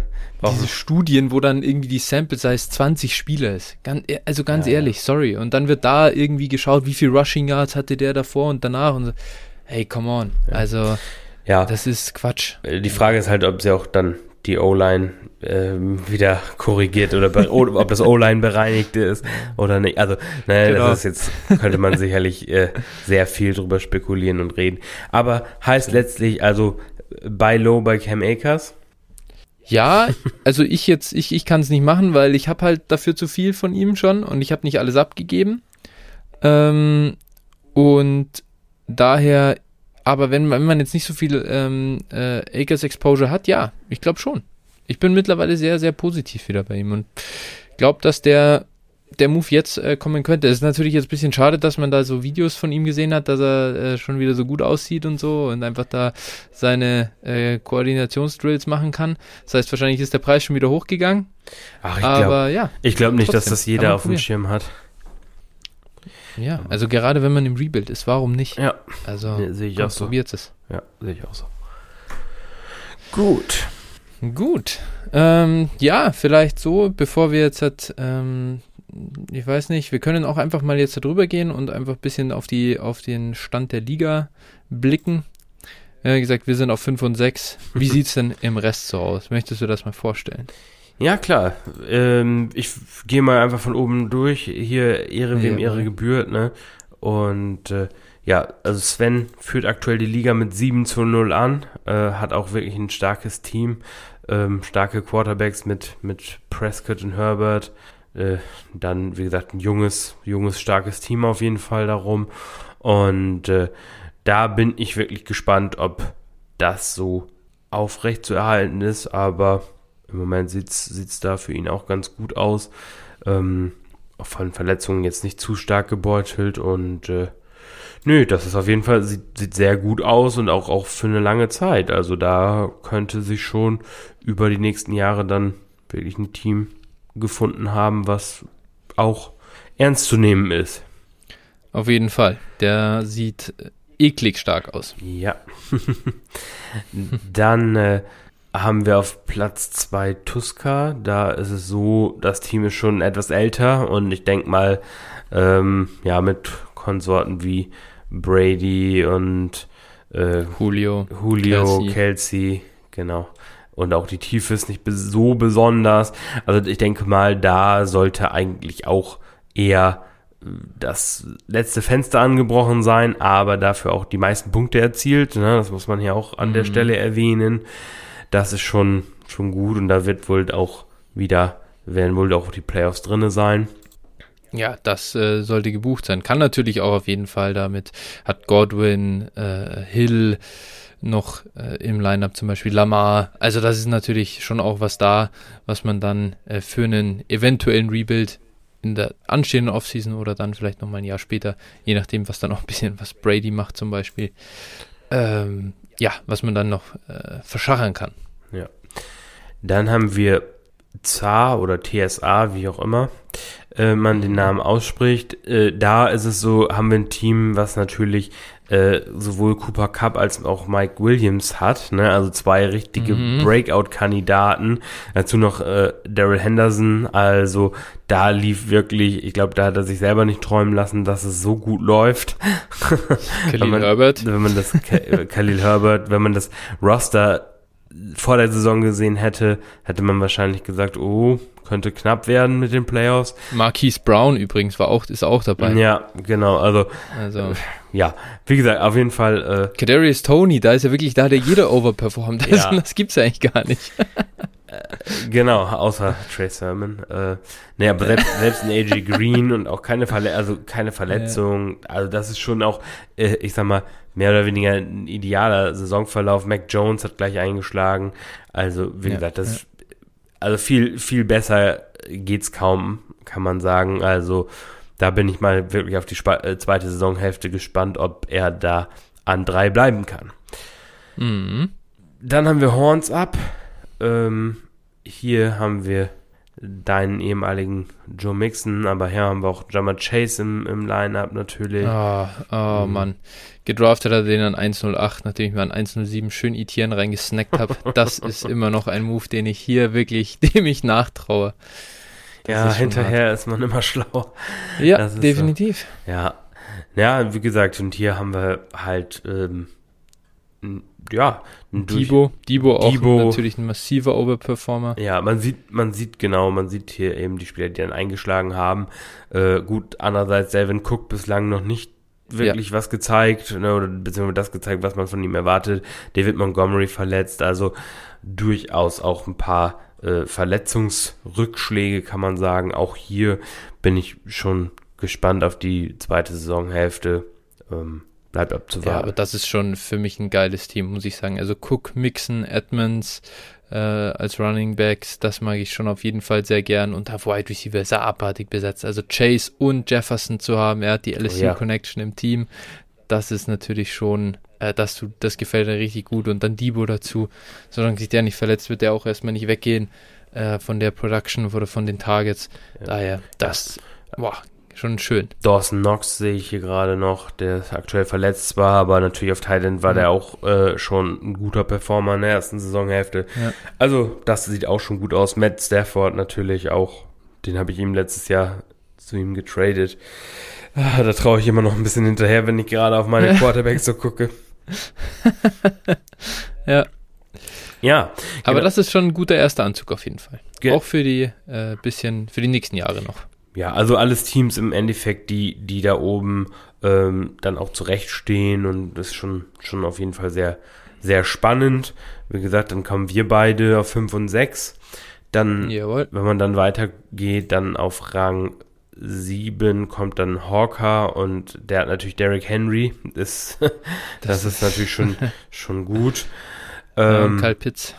diese Studien, wo dann irgendwie die Sample Size 20 Spieler ist. Ganz, also ganz ja, ehrlich, sorry. Und dann wird da irgendwie geschaut, wie viel Rushing Yards hatte der davor und danach und so. Hey, come on. Ja. Also, ja. das ist Quatsch. Die Frage ist halt, ob sie auch dann die O-Line ähm, wieder korrigiert oder ob das O-Line bereinigt ist oder nicht. Also, naja, genau. das ist jetzt, könnte man sicherlich äh, sehr viel drüber spekulieren und reden. Aber heißt letztlich also bei Low bei Cam Akers? Ja, also ich jetzt, ich, ich kann es nicht machen, weil ich habe halt dafür zu viel von ihm schon und ich habe nicht alles abgegeben. Ähm, und daher, aber wenn, wenn man jetzt nicht so viel ähm, äh, Akers Exposure hat, ja, ich glaube schon. Ich bin mittlerweile sehr, sehr positiv wieder bei ihm und glaube, dass der der Move jetzt äh, kommen könnte. Es ist natürlich jetzt ein bisschen schade, dass man da so Videos von ihm gesehen hat, dass er äh, schon wieder so gut aussieht und so und einfach da seine äh, Koordinationsdrills machen kann. Das heißt, wahrscheinlich ist der Preis schon wieder hochgegangen. Ach, ich Aber glaub, ja. Ich glaube nicht, trotzdem, dass das jeder auf dem Schirm hat. Ja, also gerade wenn man im Rebuild ist, warum nicht? Ja. Also nee, sehe ich auch so. probiert es. Ja, sehe ich auch so. Gut. Gut. Ähm, ja, vielleicht so, bevor wir jetzt halt, ähm, ich weiß nicht, wir können auch einfach mal jetzt darüber gehen und einfach ein bisschen auf, die, auf den Stand der Liga blicken. Wie gesagt, wir sind auf 5 und 6. Wie [LAUGHS] sieht es denn im Rest so aus? Möchtest du das mal vorstellen? Ja, klar. Ähm, ich gehe mal einfach von oben durch. Hier Ehre wem ja, Ehre gebührt, ne? Und äh, ja, also Sven führt aktuell die Liga mit 7 zu 0 an, äh, hat auch wirklich ein starkes Team, ähm, starke Quarterbacks mit, mit Prescott und Herbert. Äh, dann, wie gesagt, ein junges, junges, starkes Team auf jeden Fall darum. Und äh, da bin ich wirklich gespannt, ob das so aufrecht zu erhalten ist. Aber im Moment sieht es da für ihn auch ganz gut aus. Ähm, von Verletzungen jetzt nicht zu stark gebeutelt und äh, nö, das ist auf jeden Fall, sieht, sieht sehr gut aus und auch, auch für eine lange Zeit. Also da könnte sich schon über die nächsten Jahre dann wirklich ein Team gefunden haben, was auch ernst zu nehmen ist. Auf jeden Fall. Der sieht eklig stark aus. Ja. [LAUGHS] Dann äh, haben wir auf Platz 2 Tuska. Da ist es so, das Team ist schon etwas älter und ich denke mal, ähm, ja, mit Konsorten wie Brady und äh, Julio, Julio, Kelsey. Kelsey, genau und auch die Tiefe ist nicht so besonders. Also ich denke mal, da sollte eigentlich auch eher äh, das letzte Fenster angebrochen sein, aber dafür auch die meisten Punkte erzielt. Ne? Das muss man hier auch an mhm. der Stelle erwähnen. Das ist schon, schon gut und da wird wohl auch wieder, werden wohl auch die Playoffs drinne sein. Ja, das äh, sollte gebucht sein. Kann natürlich auch auf jeden Fall damit, hat Godwin, äh, Hill, noch äh, im Lineup, zum Beispiel Lamar. Also das ist natürlich schon auch was da, was man dann äh, für einen eventuellen Rebuild in der anstehenden Offseason oder dann vielleicht nochmal ein Jahr später, je nachdem, was dann auch ein bisschen, was Brady macht zum Beispiel, ähm, ja, was man dann noch äh, verschachern kann. Ja. Dann haben wir ZA oder TSA, wie auch immer äh, man den Namen ausspricht. Äh, da ist es so, haben wir ein Team, was natürlich äh, sowohl Cooper Cup als auch Mike Williams hat, ne? also zwei richtige mhm. Breakout-Kandidaten. Dazu noch äh, Daryl Henderson, also da lief wirklich, ich glaube, da hat er sich selber nicht träumen lassen, dass es so gut läuft. [LAUGHS] Khalil man, Herbert. Wenn man das, Khalil Herbert, wenn man das Roster vor der Saison gesehen hätte, hätte man wahrscheinlich gesagt, oh, könnte knapp werden mit den Playoffs. Marquise Brown übrigens war auch, ist auch dabei. Ja, genau. Also, also. Ja, wie gesagt, auf jeden Fall. Äh, Kadarius Tony, da ist ja wirklich, da hat ja jeder overperformed. Das, ja. [LAUGHS] das gibt's ja eigentlich gar nicht. Äh, genau, außer Trey Sermon. Äh, nee, aber selbst, selbst ein AJ [LAUGHS] Green und auch keine, Verle also keine Verletzung. Ja. Also das ist schon auch, äh, ich sag mal, mehr oder weniger ein idealer Saisonverlauf. Mac Jones hat gleich eingeschlagen. Also, wie ja, gesagt, das also viel, viel besser geht's kaum, kann man sagen. Also da bin ich mal wirklich auf die äh, zweite Saisonhälfte gespannt, ob er da an drei bleiben kann. Mhm. Dann haben wir Horns ab. Ähm, hier haben wir deinen ehemaligen Joe Mixon, aber hier haben wir auch Jammer Chase im, im Line-Up natürlich. Oh, oh mhm. Mann. Gedraftet hat er den an 108, nachdem ich mir an 107 schön Etienne reingesnackt habe. Das ist immer noch ein Move, den ich hier wirklich, [LAUGHS] dem ich nachtraue. Ja, hinterher ist man immer [LAUGHS] schlau. Ja, definitiv. So. Ja. Ja, wie gesagt, und hier haben wir halt ähm, ja, Debo, Debo auch Debo, natürlich ein massiver Overperformer. Ja, man sieht, man sieht genau, man sieht hier eben die Spieler, die dann eingeschlagen haben. Äh, gut, andererseits Delvin Cook bislang noch nicht wirklich ja. was gezeigt, ne, oder beziehungsweise das gezeigt, was man von ihm erwartet. David Montgomery verletzt, also durchaus auch ein paar äh, Verletzungsrückschläge, kann man sagen. Auch hier bin ich schon gespannt auf die zweite Saisonhälfte. Ähm, bleibt abzuwarten. Ja, aber das ist schon für mich ein geiles Team, muss ich sagen. Also Cook, Mixon, Edmonds äh, als Running Backs, das mag ich schon auf jeden Fall sehr gern. Und auf Wide Receiver ist er abartig besetzt. Also Chase und Jefferson zu haben, er hat die LSU oh, ja. Connection im Team. Das ist natürlich schon, äh, das, tut, das gefällt mir richtig gut. Und dann Debo dazu. Solange sich der nicht verletzt, wird der auch erstmal nicht weggehen äh, von der Production oder von den Targets. Ja. Daher, das, boah, schon schön. Dawson Knox sehe ich hier gerade noch, der aktuell verletzt war, aber natürlich auf Thailand war mhm. der auch äh, schon ein guter Performer in der ersten Saisonhälfte. Ja. Also, das sieht auch schon gut aus. Matt Stafford natürlich auch, den habe ich ihm letztes Jahr zu ihm getradet. Ah, da traue ich immer noch ein bisschen hinterher, wenn ich gerade auf meine [LAUGHS] Quarterbacks so gucke. [LAUGHS] ja. Ja. Aber genau. das ist schon ein guter erster Anzug auf jeden Fall. Ge auch für die äh, bisschen, für die nächsten Jahre noch ja, also alles Teams im Endeffekt, die, die da oben ähm, dann auch zurechtstehen und das ist schon, schon auf jeden Fall sehr, sehr spannend. Wie gesagt, dann kommen wir beide auf 5 und 6. Dann, Jawohl. wenn man dann weitergeht, dann auf Rang 7 kommt dann Hawker und der hat natürlich Derrick Henry. Das, [LAUGHS] das, das ist natürlich schon, [LAUGHS] schon gut. Ja, ähm, Kyle Pitts.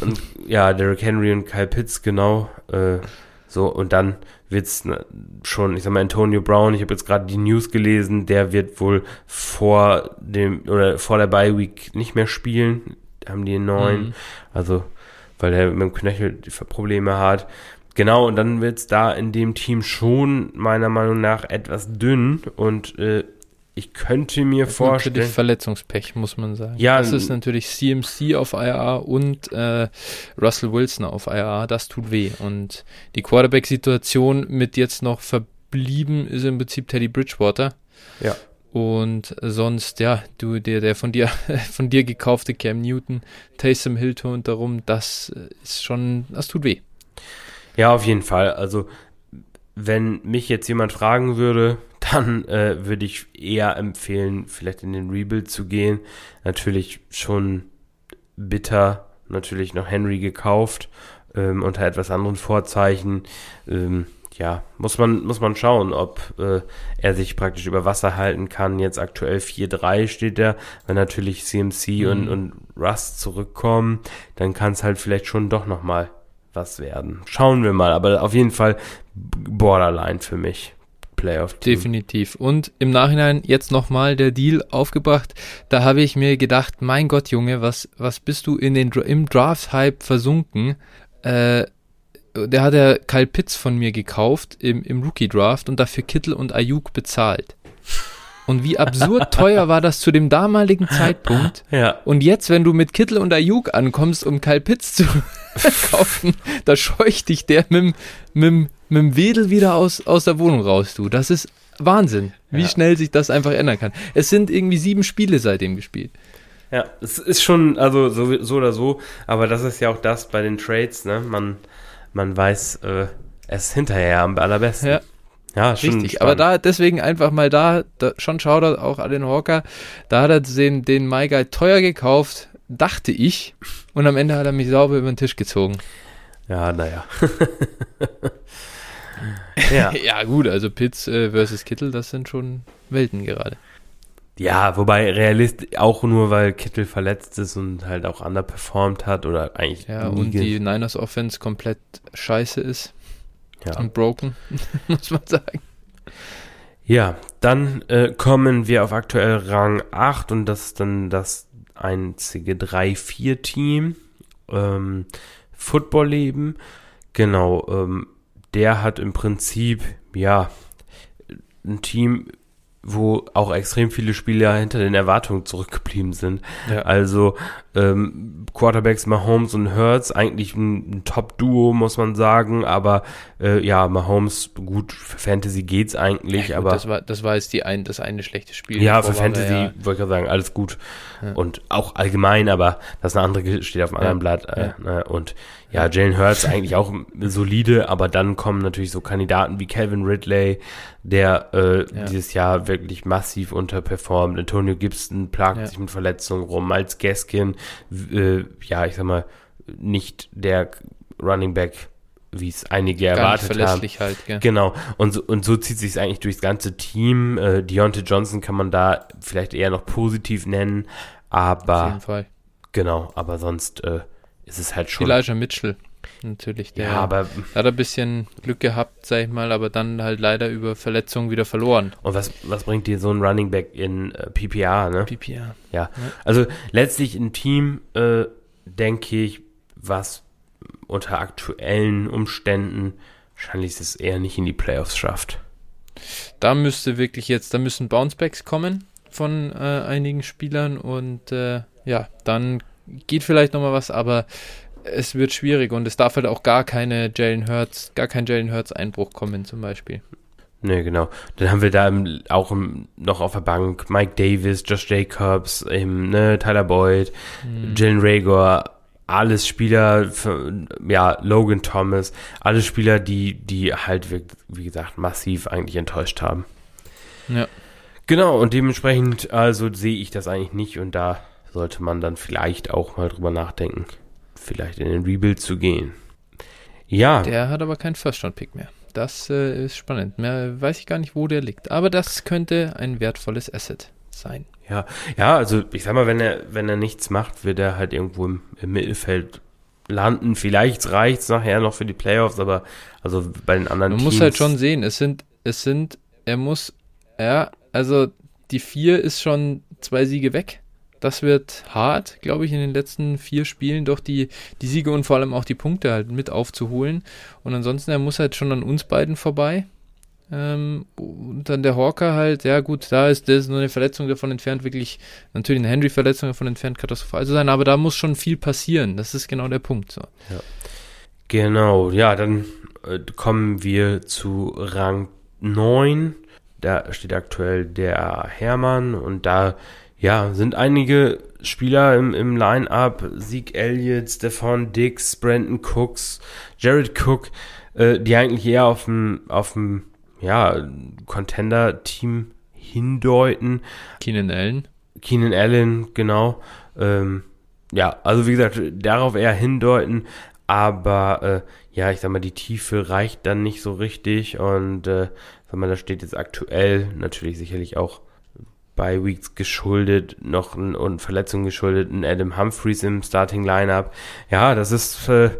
und, ja, Derrick Henry und Kyle Pitts, genau. Äh, so, und dann wird's ne, schon, ich sag mal, Antonio Brown, ich habe jetzt gerade die News gelesen, der wird wohl vor dem oder vor der Bye Week nicht mehr spielen. Haben die einen neuen. Mhm. Also, weil er mit dem Knöchel Probleme hat. Genau, und dann wird's da in dem Team schon meiner Meinung nach etwas dünn und äh, ich könnte mir das vorstellen. Natürlich Verletzungspech, muss man sagen. Ja, das ist natürlich CMC auf IR und äh, Russell Wilson auf IR. Das tut weh. Und die Quarterback-Situation mit jetzt noch verblieben ist im Prinzip Teddy Bridgewater. Ja. Und sonst, ja, du, der, der von dir, [LAUGHS] von dir gekaufte Cam Newton, Taysom Hilton und darum, das ist schon, das tut weh. Ja, auf jeden Fall. Also, wenn mich jetzt jemand fragen würde, [LAUGHS] dann äh, würde ich eher empfehlen, vielleicht in den Rebuild zu gehen. Natürlich schon bitter, natürlich noch Henry gekauft, ähm, unter etwas anderen Vorzeichen. Ähm, ja, muss man, muss man schauen, ob äh, er sich praktisch über Wasser halten kann. Jetzt aktuell 4-3 steht er. Wenn natürlich CMC mhm. und, und Rust zurückkommen, dann kann es halt vielleicht schon doch nochmal was werden. Schauen wir mal, aber auf jeden Fall Borderline für mich. Playoff-Team. Definitiv. Und im Nachhinein jetzt nochmal der Deal aufgebracht. Da habe ich mir gedacht, mein Gott, Junge, was, was bist du in den, im Draft-Hype versunken? Äh, der hat der Kyle Pitts von mir gekauft im, im Rookie-Draft und dafür Kittel und Ayuk bezahlt. Und wie absurd [LAUGHS] teuer war das zu dem damaligen Zeitpunkt. Ja. Und jetzt, wenn du mit Kittel und Ayuk ankommst, um Kyle Pitts zu [LAUGHS] kaufen, da scheucht dich der mit, mit, mit dem Wedel wieder aus, aus der Wohnung raus, du. Das ist Wahnsinn, wie ja. schnell sich das einfach ändern kann. Es sind irgendwie sieben Spiele seitdem gespielt. Ja, es ist schon, also so, so oder so, aber das ist ja auch das bei den Trades, ne? Man, man weiß äh, es hinterher am allerbesten. Ja. Ja, richtig. Spannend. Aber da deswegen einfach mal da, da schon Shoutout auch an den Hawker. Da hat er den, den MyGuide teuer gekauft, dachte ich. Und am Ende hat er mich sauber über den Tisch gezogen. Ja, naja. [LAUGHS] ja. ja, gut, also Pitts äh, versus Kittel, das sind schon Welten gerade. Ja, wobei Realist auch nur, weil Kittel verletzt ist und halt auch underperformed hat oder eigentlich. Ja, und die Niners Offense komplett scheiße ist. Ja. Und broken, [LAUGHS] muss man sagen. Ja, dann äh, kommen wir auf aktuell Rang 8 und das ist dann das einzige 3-4-Team. Ähm, Football-Leben. Genau, ähm, der hat im Prinzip, ja, ein Team wo auch extrem viele Spieler hinter den Erwartungen zurückgeblieben sind. Ja. Also ähm, Quarterbacks Mahomes und Hurts, eigentlich ein, ein Top-Duo, muss man sagen, aber äh, ja, Mahomes, gut, für Fantasy geht's eigentlich, ja, gut, aber. Das war, das war jetzt die ein, das eine schlechte Spiel. Ja, für Fantasy, ja. wollte ich sagen, alles gut. Und auch allgemein, aber das eine andere steht auf einem anderen Blatt. Äh, ne? Und ja, Jalen Hurts eigentlich auch solide, aber dann kommen natürlich so Kandidaten wie Calvin Ridley, der äh, dieses Jahr wirklich massiv unterperformt. Antonio Gibson plagt sich mit Verletzungen rum. Miles Gaskin, äh, ja, ich sag mal, nicht der Running Back wie es einige Gar erwartet verlässlich haben. Halt, gell? Genau. Und so, und so zieht sich es eigentlich durchs ganze Team. Äh, Deontay Johnson kann man da vielleicht eher noch positiv nennen, aber. Auf jeden Fall. Genau, aber sonst äh, ist es halt schon. Elijah Mitchell, natürlich. Der ja, aber, hat ein bisschen Glück gehabt, sag ich mal, aber dann halt leider über Verletzungen wieder verloren. Und was, was bringt dir so ein Running Back in äh, PPR, ne? PPR. Ja. ja. Also letztlich ein Team, äh, denke ich, was unter aktuellen Umständen wahrscheinlich es eher nicht in die Playoffs schafft. Da müsste wirklich jetzt, da müssen Bouncebacks kommen von äh, einigen Spielern und äh, ja, dann geht vielleicht nochmal was, aber es wird schwierig und es darf halt auch gar keine Jalen Hurts, gar kein Jalen Hurts Einbruch kommen zum Beispiel. Ne, genau. Dann haben wir da auch im, noch auf der Bank Mike Davis, Josh Jacobs, eben, ne, Tyler Boyd, hm. Jalen Rager, alles Spieler, für, ja, Logan Thomas, alle Spieler, die, die halt, wie gesagt, massiv eigentlich enttäuscht haben. Ja. Genau, und dementsprechend, also sehe ich das eigentlich nicht und da sollte man dann vielleicht auch mal drüber nachdenken, vielleicht in den Rebuild zu gehen. Ja. Der hat aber keinen First-Round-Pick mehr. Das äh, ist spannend. Mehr weiß ich gar nicht, wo der liegt. Aber das könnte ein wertvolles Asset sein. Ja, ja, also ich sag mal, wenn er, wenn er nichts macht, wird er halt irgendwo im, im Mittelfeld landen. Vielleicht reicht es nachher noch für die Playoffs, aber also bei den anderen Man Teams. muss halt schon sehen, es sind, es sind, er muss, ja, also die vier ist schon zwei Siege weg. Das wird hart, glaube ich, in den letzten vier Spielen doch die, die Siege und vor allem auch die Punkte halt mit aufzuholen. Und ansonsten, er muss halt schon an uns beiden vorbei. Ähm, und dann der Hawker halt, ja gut, da ist das nur eine Verletzung davon entfernt, wirklich, natürlich eine Henry-Verletzung davon entfernt, katastrophal zu sein, aber da muss schon viel passieren. Das ist genau der Punkt. So. Ja. Genau, ja, dann äh, kommen wir zu Rang 9. Da steht aktuell der Hermann und da ja, sind einige Spieler im, im Line-Up, Zeke Elliott, Stefan Dix, Brandon Cooks, Jared Cook, äh, die eigentlich eher auf dem, auf dem, ja, Contender-Team hindeuten. Keenan Allen. Keenan Allen, genau. Ähm, ja, also wie gesagt, darauf eher hindeuten, aber äh, ja, ich sag mal, die Tiefe reicht dann nicht so richtig und äh, sag mal, da steht jetzt aktuell natürlich sicherlich auch bei Weeks geschuldet, noch ein, und Verletzungen geschuldet, ein Adam Humphreys im Starting Lineup. Ja, das ist äh,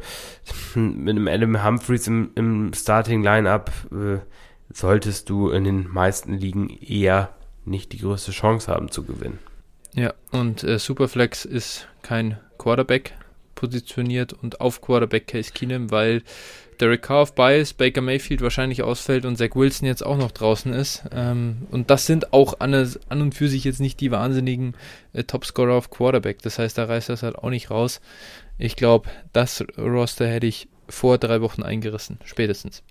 mit einem Adam Humphreys im, im Starting Lineup äh, solltest du in den meisten Ligen eher nicht die größte Chance haben zu gewinnen. Ja, und äh, Superflex ist kein Quarterback positioniert und auf Quarterback Case Keenum, weil Derek Carr auf Bias, Baker Mayfield wahrscheinlich ausfällt und Zach Wilson jetzt auch noch draußen ist. Ähm, und das sind auch an, an, und für sich jetzt nicht die wahnsinnigen äh, Topscorer auf Quarterback. Das heißt, da reißt das halt auch nicht raus. Ich glaube, das Roster hätte ich vor drei Wochen eingerissen, spätestens.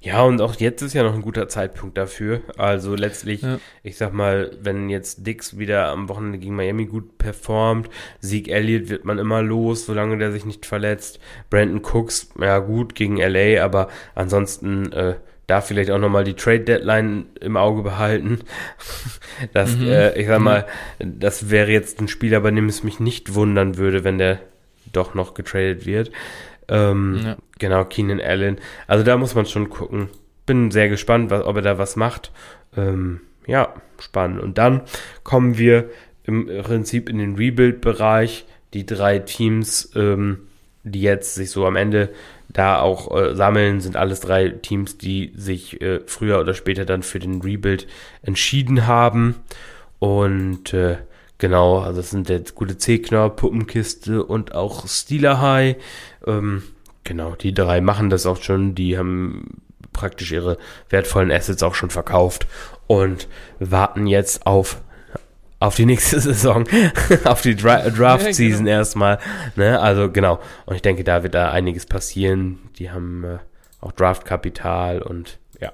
Ja, und auch jetzt ist ja noch ein guter Zeitpunkt dafür. Also letztlich, ja. ich sag mal, wenn jetzt Dix wieder am Wochenende gegen Miami gut performt, Sieg Elliott wird man immer los, solange der sich nicht verletzt. Brandon Cooks, ja gut, gegen LA, aber ansonsten äh, da vielleicht auch nochmal die Trade Deadline im Auge behalten. [LAUGHS] Das, mhm. äh, ich sag mal, das wäre jetzt ein Spieler, bei dem es mich nicht wundern würde, wenn der doch noch getradet wird. Ähm, ja. Genau, Keenan Allen. Also da muss man schon gucken. Bin sehr gespannt, was, ob er da was macht. Ähm, ja, spannend. Und dann kommen wir im Prinzip in den Rebuild-Bereich. Die drei Teams, ähm, die jetzt sich so am Ende da auch äh, sammeln, sind alles drei Teams, die sich äh, früher oder später dann für den Rebuild entschieden haben. Und äh, genau, also es sind jetzt gute Zekner, Puppenkiste und auch Steeler High. Ähm, Genau, die drei machen das auch schon. Die haben praktisch ihre wertvollen Assets auch schon verkauft und warten jetzt auf auf die nächste [LAUGHS] Saison, auf die Dra Draft Season ja, genau. erstmal. Ne? Also genau. Und ich denke, da wird da einiges passieren. Die haben äh, auch Draftkapital und ja,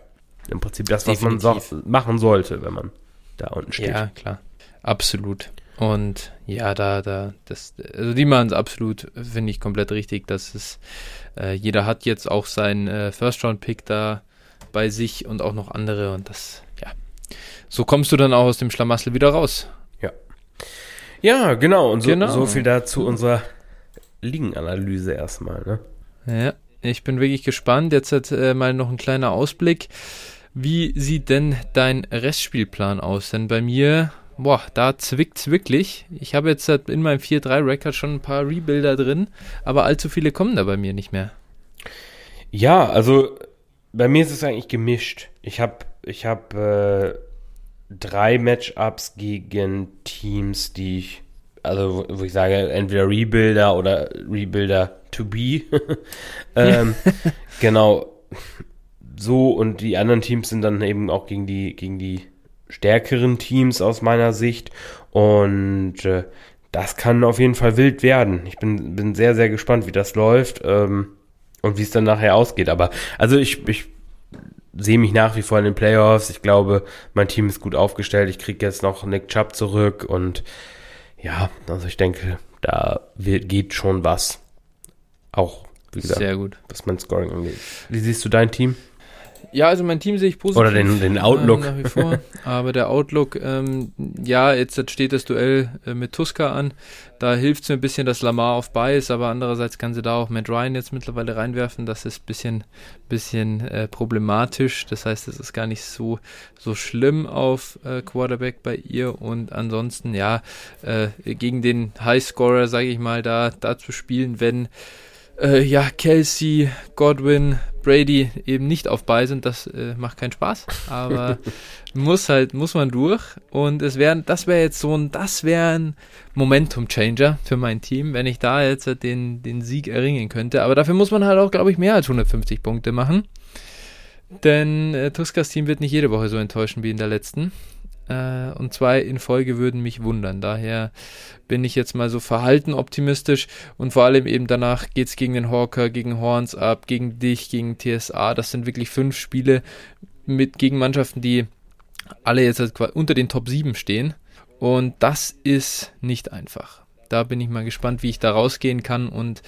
im Prinzip das, was Definitiv. man so machen sollte, wenn man da unten steht. Ja, klar. Absolut. Und ja, da, da, das, also die machen es absolut, finde ich komplett richtig, dass es, äh, jeder hat jetzt auch seinen äh, First-Round-Pick da bei sich und auch noch andere und das, ja. So kommst du dann auch aus dem Schlamassel wieder raus. Ja. Ja, genau. Und so, genau. so viel dazu unserer Ligenanalyse erstmal, ne? Ja, ich bin wirklich gespannt. Jetzt hat äh, mal noch ein kleiner Ausblick. Wie sieht denn dein Restspielplan aus? Denn bei mir boah, da zwickt's wirklich. Ich habe jetzt in meinem 4-3-Record schon ein paar Rebuilder drin, aber allzu viele kommen da bei mir nicht mehr. Ja, also bei mir ist es eigentlich gemischt. Ich habe ich hab, äh, drei Matchups gegen Teams, die ich, also wo ich sage, entweder Rebuilder oder Rebuilder to be. [LAUGHS] ähm, [LAUGHS] genau. So, und die anderen Teams sind dann eben auch gegen die, gegen die stärkeren Teams aus meiner Sicht. Und äh, das kann auf jeden Fall wild werden. Ich bin, bin sehr, sehr gespannt, wie das läuft ähm, und wie es dann nachher ausgeht. Aber also ich, ich sehe mich nach wie vor in den Playoffs. Ich glaube, mein Team ist gut aufgestellt. Ich kriege jetzt noch Nick Chubb zurück und ja, also ich denke, da wird, geht schon was. Auch, wie gesagt, Sehr gut. was mein Scoring angeht. Wie siehst du dein Team? Ja, also mein Team sehe ich positiv. Oder den, den Outlook. Äh, nach wie vor. [LAUGHS] Aber der Outlook, ähm, ja, jetzt steht das Duell äh, mit Tuska an. Da hilft es mir ein bisschen, dass Lamar auf bei ist, aber andererseits kann sie da auch Matt Ryan jetzt mittlerweile reinwerfen. Das ist ein bisschen, bisschen äh, problematisch. Das heißt, es ist gar nicht so, so schlimm auf äh, Quarterback bei ihr. Und ansonsten, ja, äh, gegen den Highscorer, sage ich mal, da, da zu spielen, wenn äh, ja, Kelsey, Godwin, Brady eben nicht auf bei sind, das äh, macht keinen Spaß. Aber [LAUGHS] muss halt, muss man durch. Und es wäre, das wäre jetzt so ein, das wäre ein Momentum-Changer für mein Team, wenn ich da jetzt den, den Sieg erringen könnte. Aber dafür muss man halt auch, glaube ich, mehr als 150 Punkte machen. Denn äh, Tuskas Team wird nicht jede Woche so enttäuschen wie in der letzten äh, und zwei in Folge würden mich wundern. Daher bin ich jetzt mal so verhalten optimistisch und vor allem eben danach geht es gegen den Hawker, gegen Horns ab, gegen dich, gegen TSA. Das sind wirklich fünf Spiele mit gegen Mannschaften, die alle jetzt halt unter den Top 7 stehen. Und das ist nicht einfach. Da bin ich mal gespannt, wie ich da rausgehen kann. Und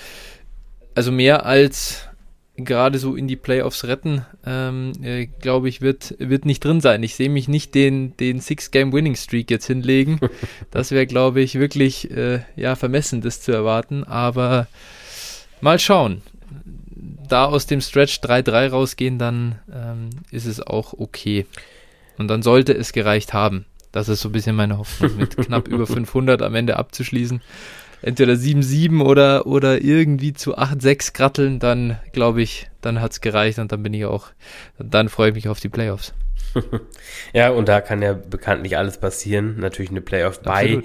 also mehr als gerade so in die Playoffs retten, ähm, äh, glaube ich, wird, wird nicht drin sein. Ich sehe mich nicht den, den Six-Game-Winning-Streak jetzt hinlegen. [LAUGHS] Das wäre, glaube ich, wirklich äh, ja, vermessen, das zu erwarten. Aber mal schauen. Da aus dem Stretch 3-3 rausgehen, dann ähm, ist es auch okay. Und dann sollte es gereicht haben. Das ist so ein bisschen meine Hoffnung, mit [LAUGHS] knapp über 500 am Ende abzuschließen entweder 7-7 oder, oder irgendwie zu 8-6 kratteln, dann glaube ich, dann hat es gereicht und dann bin ich auch, dann freue ich mich auf die Playoffs. [LAUGHS] ja, und da kann ja bekanntlich alles passieren. Natürlich eine Playoff bei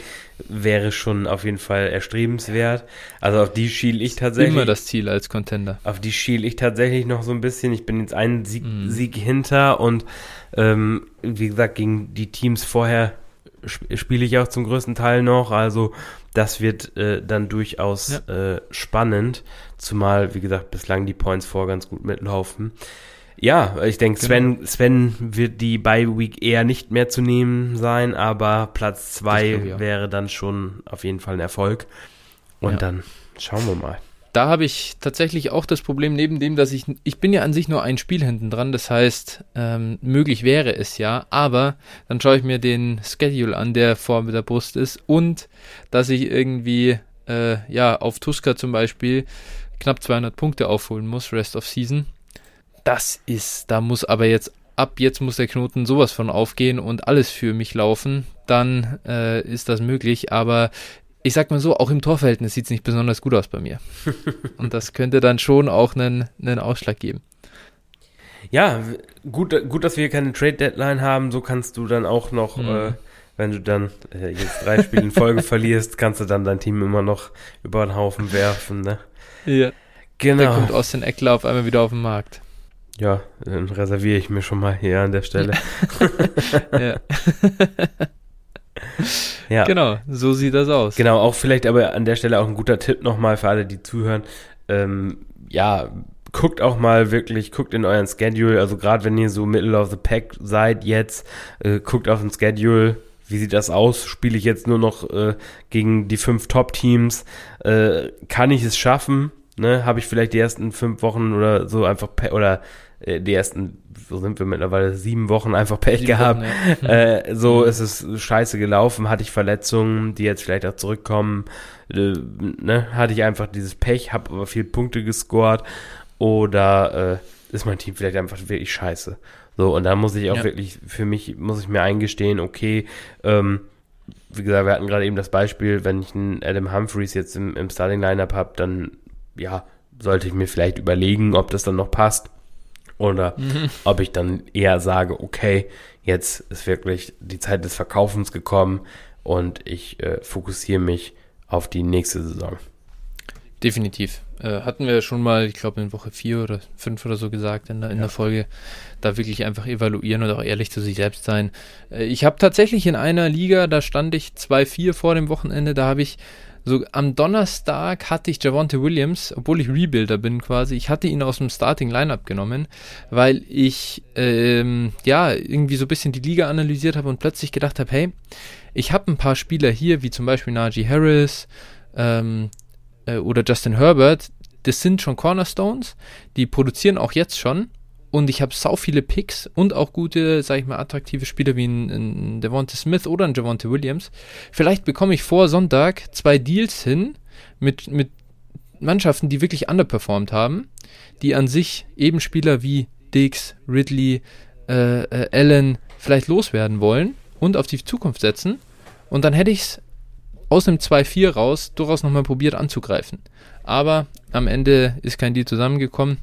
wäre schon auf jeden Fall erstrebenswert. Also auf die schiel ich tatsächlich. Immer das Ziel als Contender. Auf die schiel ich tatsächlich noch so ein bisschen. Ich bin jetzt einen Sieg, mm. Sieg hinter und ähm, wie gesagt, gegen die Teams vorher spiele ich auch zum größten Teil noch. Also das wird äh, dann durchaus ja. äh, spannend, zumal, wie gesagt, bislang die Points vor ganz gut mitlaufen. Ja, ich denke, Sven, genau. Sven wird die Bye Week eher nicht mehr zu nehmen sein, aber Platz zwei wäre dann schon auf jeden Fall ein Erfolg. Und ja. dann schauen wir mal da habe ich tatsächlich auch das Problem, neben dem, dass ich, ich bin ja an sich nur ein Spiel hinten dran, das heißt, ähm, möglich wäre es ja, aber dann schaue ich mir den Schedule an, der vor der Brust ist und dass ich irgendwie, äh, ja, auf Tuska zum Beispiel knapp 200 Punkte aufholen muss, Rest of Season. Das ist, da muss aber jetzt, ab jetzt muss der Knoten sowas von aufgehen und alles für mich laufen, dann äh, ist das möglich, aber ich sag mal so, auch im Torverhältnis sieht es nicht besonders gut aus bei mir. [LAUGHS] Und das könnte dann schon auch einen, einen Ausschlag geben. Ja, gut, gut, dass wir keine Trade-Deadline haben. So kannst du dann auch noch, mhm. äh, wenn du dann äh, jetzt drei Spiele in Folge [LAUGHS] verlierst, kannst du dann dein Team immer noch über den Haufen werfen. Ne? Ja. Genau. Der kommt aus den Eckler auf einmal wieder auf den Markt. Ja, dann reserviere ich mir schon mal hier an der Stelle. ja. [LAUGHS] ja. Genau, so sieht das aus. Genau, auch vielleicht aber an der Stelle auch ein guter Tipp nochmal für alle, die zuhören. Ähm, ja, guckt auch mal wirklich, guckt in euren Schedule, also gerade wenn ihr so Middle of the Pack seid jetzt, äh, guckt auf den Schedule, wie sieht das aus? Spiele ich jetzt nur noch äh, gegen die fünf Top-Teams? Äh, kann ich es schaffen? Ne? Habe ich vielleicht die ersten fünf Wochen oder so einfach oder äh, die ersten, so sind wir mittlerweile, sieben Wochen einfach Pech sieben gehabt. Wochen, ja. [LAUGHS] äh, so mhm. ist es scheiße gelaufen, hatte ich Verletzungen, die jetzt vielleicht auch zurückkommen. Äh, ne? Hatte ich einfach dieses Pech, habe aber viel Punkte gescored oder äh, ist mein Team vielleicht einfach wirklich scheiße. So, und da muss ich auch ja. wirklich, für mich muss ich mir eingestehen, okay, ähm, wie gesagt, wir hatten gerade eben das Beispiel, wenn ich einen Adam Humphreys jetzt im, im Starting-Lineup habe, dann ja, sollte ich mir vielleicht überlegen, ob das dann noch passt. Oder mhm. ob ich dann eher sage, okay, jetzt ist wirklich die Zeit des Verkaufens gekommen und ich äh, fokussiere mich auf die nächste Saison. Definitiv. Äh, hatten wir schon mal, ich glaube in Woche 4 oder 5 oder so gesagt in der, in ja. der Folge, da wirklich einfach evaluieren und auch ehrlich zu sich selbst sein. Äh, ich habe tatsächlich in einer Liga, da stand ich 2-4 vor dem Wochenende, da habe ich so am Donnerstag hatte ich Javonte Williams, obwohl ich Rebuilder bin quasi, ich hatte ihn aus dem Starting Lineup genommen, weil ich ähm, ja irgendwie so ein bisschen die Liga analysiert habe und plötzlich gedacht habe, hey, ich habe ein paar Spieler hier, wie zum Beispiel Najee Harris, ähm, äh, oder Justin Herbert, das sind schon Cornerstones, die produzieren auch jetzt schon. Und ich habe sau viele Picks und auch gute, sag ich mal, attraktive Spieler wie ein, ein Devonta Smith oder ein Javonte Williams. Vielleicht bekomme ich vor Sonntag zwei Deals hin mit, mit Mannschaften, die wirklich underperformed haben, die an sich eben Spieler wie Dix, Ridley, äh, äh, Allen vielleicht loswerden wollen und auf die Zukunft setzen. Und dann hätte ich es aus einem 2-4 raus durchaus nochmal probiert anzugreifen. Aber am Ende ist kein Deal zusammengekommen.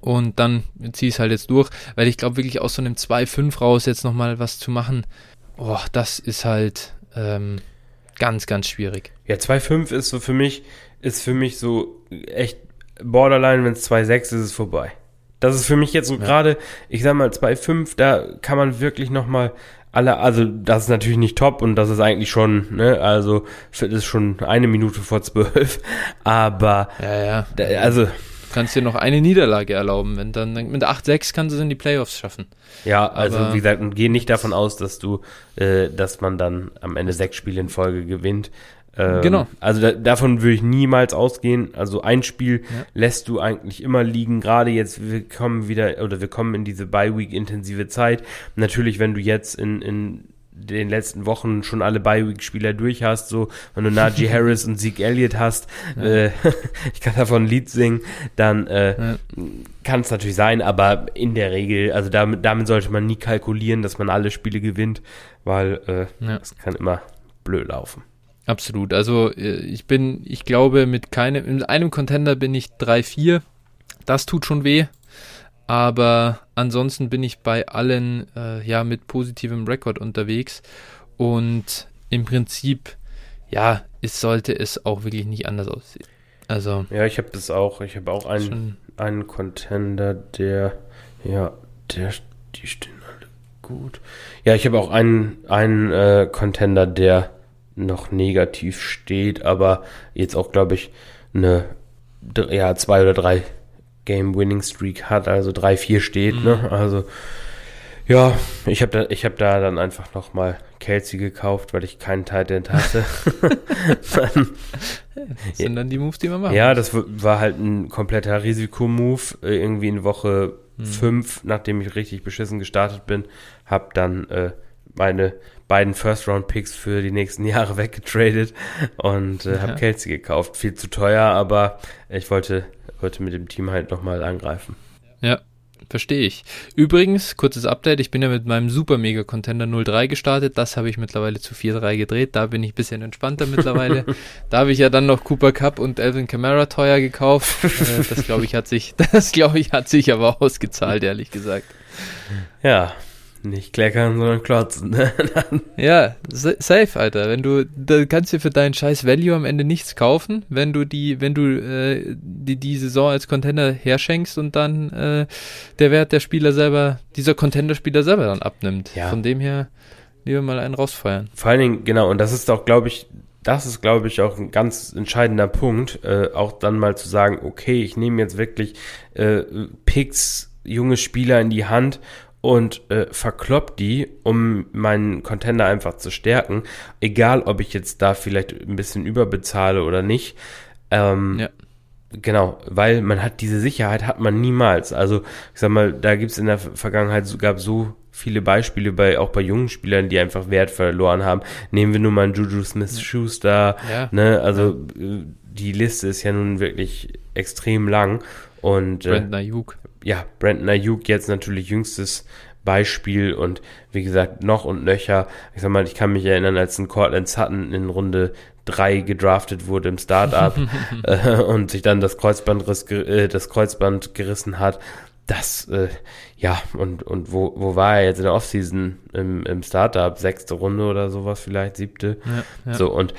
Und dann ziehe ich es halt jetzt durch, weil ich glaube wirklich aus so einem 2-5 raus jetzt nochmal was zu machen, oh, das ist halt ähm, ganz, ganz schwierig. Ja, 2-5 ist so für mich, ist für mich so echt Borderline, wenn es 2-6 ist, ist es vorbei. Das ist für mich jetzt so ja. gerade, ich sag mal 2-5, da kann man wirklich nochmal alle, also das ist natürlich nicht top und das ist eigentlich schon, ne, also das ist schon eine Minute vor zwölf, [LAUGHS] aber ja, ja. Da, also kannst dir noch eine Niederlage erlauben, wenn dann mit 8-6 kannst du es in die Playoffs schaffen. Ja, also aber, wie gesagt, geh nicht davon aus, dass du, äh, dass man dann am Ende sechs Spiele in Folge gewinnt. Ähm, genau. Also da, davon würde ich niemals ausgehen. Also ein Spiel ja. lässt du eigentlich immer liegen. Gerade jetzt, wir kommen wieder, oder wir kommen in diese Bye-Week-intensive Zeit. Natürlich, wenn du jetzt in, in den letzten Wochen schon alle Bye-Week-Spieler durch hast, so wenn du Najee [LAUGHS] Harris und Zeke Elliott hast, ja. äh, [LAUGHS] ich kann davon ein Lied singen, dann äh, ja. kann es natürlich sein, aber in der Regel, also damit, damit sollte man nie kalkulieren, dass man alle Spiele gewinnt, weil äh, ja. es kann immer blöd laufen. Absolut. Also äh, ich bin, ich glaube, mit keinem, in einem Contender bin ich 3-4. Das tut schon weh. Aber ansonsten bin ich bei allen äh, ja mit positivem Rekord unterwegs. Und im Prinzip, ja, es sollte es auch wirklich nicht anders aussehen. Also. Ja, ich habe das auch. Ich habe auch einen, einen Contender, der, ja, der, die stehen alle gut. Ja, ich habe auch einen, einen äh, Contender, der noch negativ steht, aber jetzt auch, glaube ich, eine ja, zwei oder drei Game-Winning-Streak hat, also 3-4 steht, ne? mhm. ne? Also ja, ich habe da, ich hab da dann einfach nochmal Kelsey gekauft, weil ich keinen Titan hatte. [LAUGHS] [LAUGHS] dann, das sind dann die Moves, die man macht. Ja, das war halt ein kompletter Risikomove. Äh, irgendwie in Woche 5, mhm. nachdem ich richtig beschissen gestartet bin, habe dann äh, meine beiden First-Round-Picks für die nächsten [LAUGHS] Jahre weggetradet und äh, habe Kelsey gekauft. Viel zu teuer, aber ich wollte, wollte mit dem Team halt nochmal angreifen. Ja, verstehe ich. Übrigens, kurzes Update, ich bin ja mit meinem Super Mega Contender 03 gestartet, das habe ich mittlerweile zu 4-3 gedreht, da bin ich ein bisschen entspannter [LAUGHS] mittlerweile. da habe ich ja dann noch Cooper Cup und Elvin Kamara teuer gekauft. [LAUGHS] äh, das glaube ich hat sich, [LAUGHS] das glaube ich hat sich aber ausgezahlt, ehrlich gesagt. Ja, Nicht kleckern, sondern klotzen. [LAUGHS] Ja, safe, Alter. Wenn du, da kannst du für deinen scheiß Value am Ende nichts kaufen, wenn du die, wenn du äh, die, die Saison als Contender herschenkst und dann äh, der Wert der Spieler selber, dieser Contender-Spieler selber dann abnimmt. Ja. Von dem her lieber mal einen rausfeuern. Vor allen Dingen, genau, und das ist auch, glaube ich, das ist, glaube ich, auch ein ganz entscheidender Punkt, äh, auch dann mal zu sagen, okay, ich nehme jetzt wirklich äh, Picks, junge Spieler in die Hand und äh, verklopp die, um meinen Contender einfach zu stärken. Egal, ob ich jetzt da vielleicht ein bisschen überbezahle oder nicht. Ähm, ja. Genau, weil man hat diese Sicherheit hat man niemals. Also ich sag mal, da gibt's in der Vergangenheit gab so viele Beispiele bei auch bei jungen Spielern, die einfach Wert verloren haben. Nehmen wir nur mal einen Juju Smith-Schuster. Ja. Ne, also ja. die Liste ist ja nun wirklich extrem lang und äh, Brandon Ayuk ja, Brandon Ayuk jetzt natürlich jüngstes Beispiel und wie gesagt, noch und nöcher. Ich sag mal, ich kann mich erinnern, als ein Cortland Sutton in Runde 3 gedraftet wurde im Startup [LAUGHS] äh, und sich dann das Kreuzband, äh, das Kreuzband gerissen hat. Das, äh, ja, und, und wo, wo war er jetzt in der Offseason im, im Startup? Sechste Runde oder sowas, vielleicht siebte. Ja, ja. So, und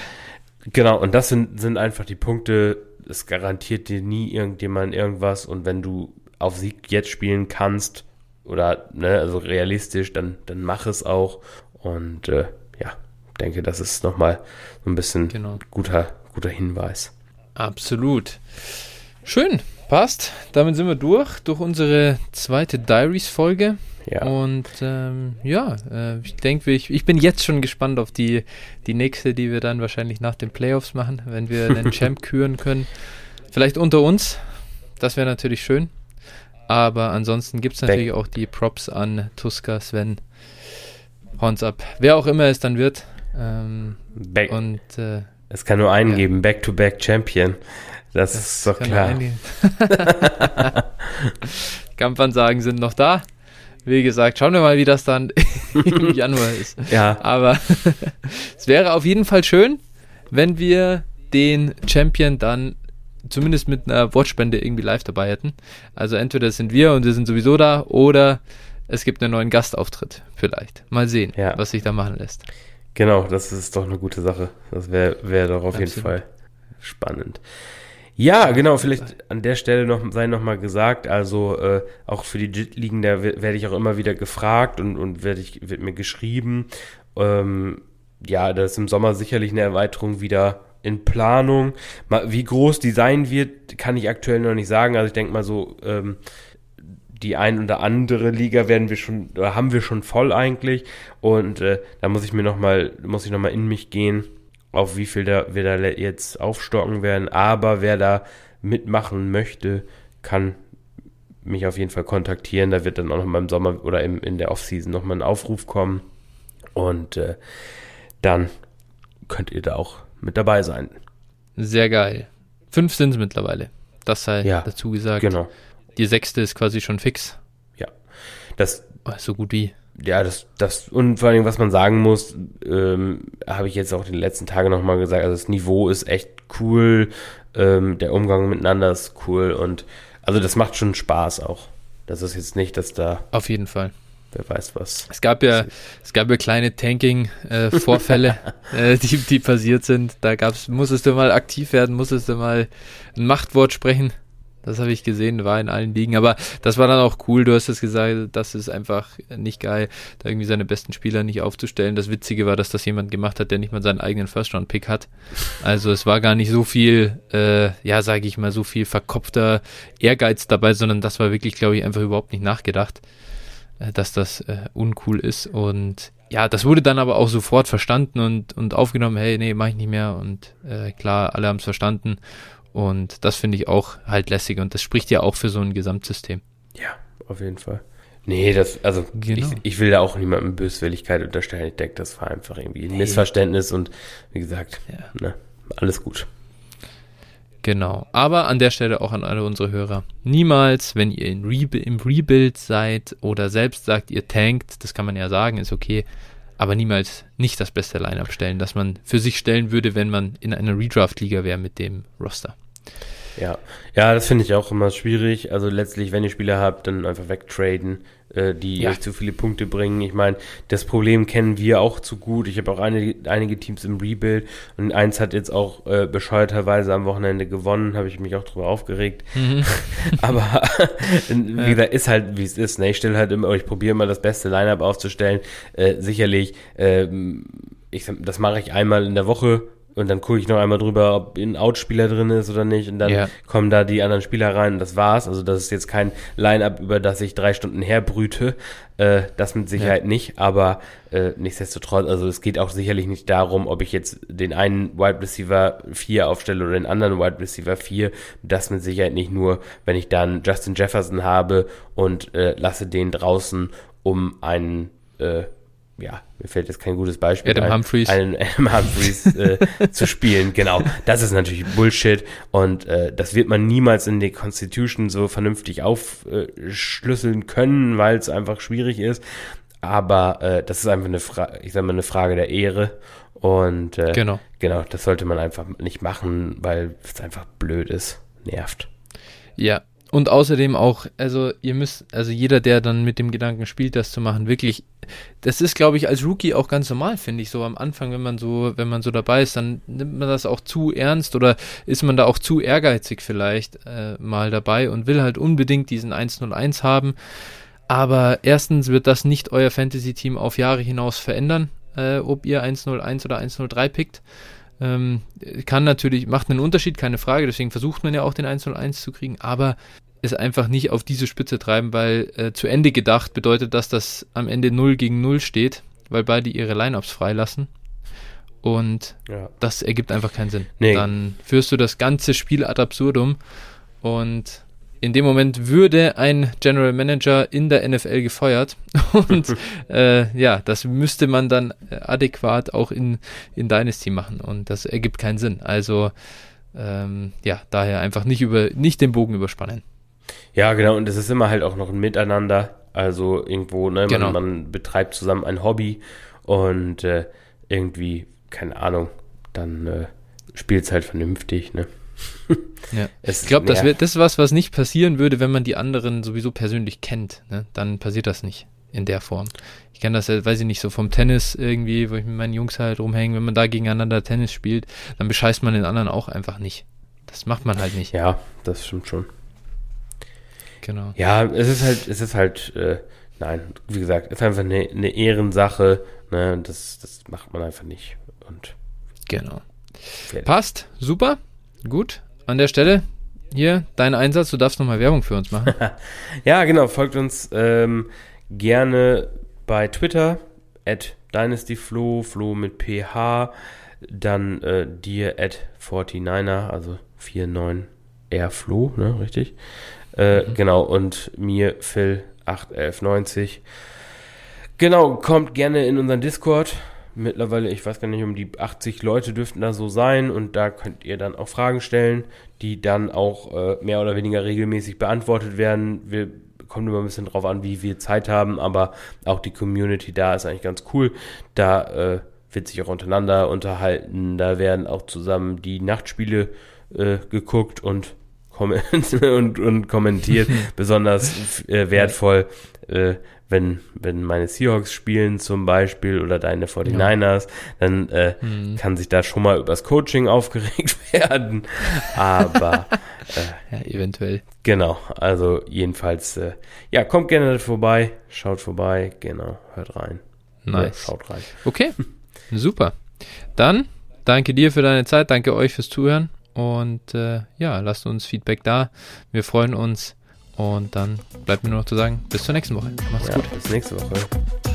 genau, und das sind, sind einfach die Punkte, es garantiert dir nie irgendjemand irgendwas und wenn du auf Sieg jetzt spielen kannst oder ne, also realistisch, dann, dann mach es auch. Und äh, ja, denke, das ist nochmal so ein bisschen genau. guter, guter Hinweis. Absolut. Schön, passt. Damit sind wir durch, durch unsere zweite Diaries-Folge. Ja. Und ähm, ja, äh, ich denke, ich, ich bin jetzt schon gespannt auf die, die nächste, die wir dann wahrscheinlich nach den Playoffs machen, wenn wir den [LAUGHS] Champ küren können. Vielleicht unter uns. Das wäre natürlich schön. Aber ansonsten gibt es natürlich auch die Props an Tuska, Sven, Horns ab. Wer auch immer es dann wird. Ähm, Back. Und äh, es kann nur einen ja. geben, Back-to-Back-Champion. Das, das, ist doch klar. [LAUGHS] Kampfansagen sind noch da. Wie gesagt, schauen wir mal, wie das dann [LAUGHS] im [LAUGHS] Januar ist. Ja. Aber es wäre auf jeden Fall schön, wenn wir den Champion dann zumindest mit einer Wortspende irgendwie live dabei hätten. Also entweder sind wir und wir sind sowieso da oder es gibt einen neuen Gastauftritt vielleicht. Mal sehen, ja. was sich da machen lässt. Genau, das ist doch eine gute Sache. Das wäre wär doch auf Absolut. jeden Fall spannend. Ja, genau, vielleicht an der Stelle noch sei noch mal gesagt, also äh, auch für die JIT-Ligen, da werde ich auch immer wieder gefragt und, und werde ich, wird mir geschrieben. Ähm, ja, da ist im Sommer sicherlich eine Erweiterung wieder in Planung. Wie groß die sein wird, kann ich aktuell noch nicht sagen. Also ich denke mal so, ähm, die ein oder andere Liga werden wir schon, haben wir schon voll eigentlich. Und äh, da muss ich mir noch mal, muss ich noch mal in mich gehen, auf wie viel da, wir da jetzt aufstocken werden. Aber wer da mitmachen möchte, kann mich auf jeden Fall kontaktieren. Da wird dann auch noch mal im Sommer oder im, in der Offseason noch mal ein Aufruf kommen. Und äh, dann könnt ihr da auch mit dabei sein. Sehr geil. Fünf sind es mittlerweile. Das sei ja, dazu gesagt. Genau. Die sechste ist quasi schon fix. Ja. Das. Oh, so gut wie. Ja, das, das, und vor allem, was man sagen muss, ähm, habe ich jetzt auch die letzten Tage nochmal gesagt, also das Niveau ist echt cool, ähm, der Umgang miteinander ist cool und also das macht schon Spaß auch. Das ist jetzt nicht, dass da. Auf jeden Fall wer weiß was. Es gab ja, es gab ja kleine Tanking-Vorfälle, äh, [LAUGHS] äh, die, die passiert sind. Da gab's, musstest du mal aktiv werden, musstest du mal ein Machtwort sprechen. Das habe ich gesehen, war in allen Ligen. Aber das war dann auch cool. Du hast es gesagt, das ist einfach nicht geil, da irgendwie seine besten Spieler nicht aufzustellen. Das Witzige war, dass das jemand gemacht hat, der nicht mal seinen eigenen First-Round-Pick hat. Also es war gar nicht so viel, äh, ja, sage ich mal, so viel verkopfter Ehrgeiz dabei, sondern das war wirklich, glaube ich, einfach überhaupt nicht nachgedacht. Äh, dass das äh, uncool ist. Und ja, das wurde dann aber auch sofort verstanden und, und aufgenommen, hey, nee, mach ich nicht mehr. Und äh, klar, alle haben es verstanden. Und das finde ich auch halt lässig. Und das spricht ja auch für so ein Gesamtsystem. Ja, auf jeden Fall. Nee, das, also genau. ich, ich will da auch niemandem Böswilligkeit unterstellen. Ich denke, das war einfach irgendwie ein nee. Missverständnis und wie gesagt, ja. ne, alles gut. Genau. Aber an der Stelle auch an alle unsere Hörer. Niemals, wenn ihr im, Re im Rebuild seid oder selbst sagt, ihr tankt, das kann man ja sagen, ist okay, aber niemals nicht das beste Line-Up stellen, das man für sich stellen würde, wenn man in einer Redraft-Liga wäre mit dem Roster. Ja, ja, das finde ich auch immer schwierig. Also letztlich, wenn ihr Spieler habt, dann einfach wegtraden, die ja. euch zu viele Punkte bringen. Ich meine, das Problem kennen wir auch zu gut. Ich habe auch einige, einige Teams im Rebuild und eins hat jetzt auch äh, bescheuerterweise am Wochenende gewonnen, habe ich mich auch drüber aufgeregt. Mhm. [LAUGHS] Aber [LAUGHS] wie gesagt, ist halt wie es ist. Ne? Ich stelle halt immer, ich probiere immer das beste Lineup aufzustellen. Äh, sicherlich, äh, ich, das mache ich einmal in der Woche und dann gucke ich noch einmal drüber, ob ein Outspieler drin ist oder nicht. Und dann ja. kommen da die anderen Spieler rein und das war's. Also das ist jetzt kein Line-Up, über das ich drei Stunden herbrüte. Äh, das mit Sicherheit ja. nicht. Aber äh, nichtsdestotrotz, also es geht auch sicherlich nicht darum, ob ich jetzt den einen Wide Receiver 4 aufstelle oder den anderen Wide Receiver 4. Das mit Sicherheit nicht nur, wenn ich dann Justin Jefferson habe und äh, lasse den draußen um einen äh, ja, mir fällt jetzt kein gutes Beispiel Adam ein, Humphreys. einen Adam [LAUGHS] Humphreys äh, zu spielen. Genau, das ist natürlich Bullshit und äh, das wird man niemals in die Constitution so vernünftig aufschlüsseln können, weil es einfach schwierig ist. Aber äh, das ist einfach eine, Fra ich sag mal, eine Frage der Ehre und äh, genau. genau, das sollte man einfach nicht machen, weil es einfach blöd ist, nervt. Ja, und außerdem auch, also ihr müsst, also jeder, der dann mit dem Gedanken spielt, das zu machen, wirklich, das ist, glaube ich, als Rookie auch ganz normal, finde ich, so am Anfang, wenn man so, wenn man so dabei ist, dann nimmt man das auch zu ernst oder ist man da auch zu ehrgeizig vielleicht äh, mal dabei und will halt unbedingt diesen 101 haben. Aber erstens wird das nicht euer Fantasy-Team auf Jahre hinaus verändern, äh, ob ihr 101 oder 103 pickt. Ähm, kann natürlich, macht einen Unterschied, keine Frage, deswegen versucht man ja auch den 101 zu kriegen, aber es einfach nicht auf diese Spitze treiben, weil äh, zu Ende gedacht bedeutet das, dass am Ende 0 gegen 0 steht, weil beide ihre Lineups freilassen. Und ja. das ergibt einfach keinen Sinn. Nee. Dann führst du das ganze Spiel ad absurdum und in dem Moment würde ein General Manager in der NFL gefeuert. [LAUGHS] Und [LAUGHS] äh, ja, das müsste man dann adäquat auch in, in deines Team machen. Und das ergibt keinen Sinn. Also ähm, ja, daher einfach nicht über nicht den Bogen überspannen. Ja, genau, und es ist immer halt auch noch ein Miteinander. Also irgendwo, ne, genau. man, man, betreibt zusammen ein Hobby und äh, irgendwie, keine Ahnung, dann äh, spielt es halt vernünftig, ne? [LAUGHS] ja. ich glaube, das, das ist was, was nicht passieren würde, wenn man die anderen sowieso persönlich kennt. Ne? Dann passiert das nicht in der Form. Ich kenne das, weiß ich nicht, so vom Tennis irgendwie, wo ich mit meinen Jungs halt rumhänge, wenn man da gegeneinander Tennis spielt, dann bescheißt man den anderen auch einfach nicht. Das macht man halt nicht. Ja, das stimmt schon. Genau. Ja, es ist halt, es ist halt, äh, nein, wie gesagt, es ist einfach eine, eine Ehrensache, ne, das, das macht man einfach nicht. Und genau. Fertig. Passt, super. Gut, an der Stelle hier dein Einsatz. Du darfst nochmal Werbung für uns machen. [LAUGHS] ja, genau. Folgt uns ähm, gerne bei Twitter at dynastyflo, Flo mit PH, dann äh, dir at 49er, also 49R Flo, ne, richtig? Äh, mhm. Genau, und mir Phil 81190. Genau, kommt gerne in unseren Discord mittlerweile, ich weiß gar nicht, um die 80 Leute dürften da so sein und da könnt ihr dann auch Fragen stellen, die dann auch äh, mehr oder weniger regelmäßig beantwortet werden. Wir kommen immer ein bisschen drauf an, wie wir Zeit haben, aber auch die Community da ist eigentlich ganz cool. Da äh, wird sich auch untereinander unterhalten, da werden auch zusammen die Nachtspiele äh, geguckt und, [LAUGHS] und, und kommentiert. [LAUGHS] Besonders äh, wertvoll äh, wenn, wenn meine Seahawks spielen zum Beispiel oder deine 49ers, ja. dann äh, mhm. kann sich da schon mal übers Coaching aufgeregt [LAUGHS] werden. Aber äh, ja, eventuell. Genau, also jedenfalls, äh, ja, kommt gerne vorbei, schaut vorbei, genau, hört rein. Nice. Ja, schaut rein. Okay, super. Dann danke dir für deine Zeit, danke euch fürs Zuhören und äh, ja, lasst uns Feedback da. Wir freuen uns und dann bleibt mir nur noch zu sagen, bis zur nächsten Woche. Macht's ja, gut. Bis nächste Woche.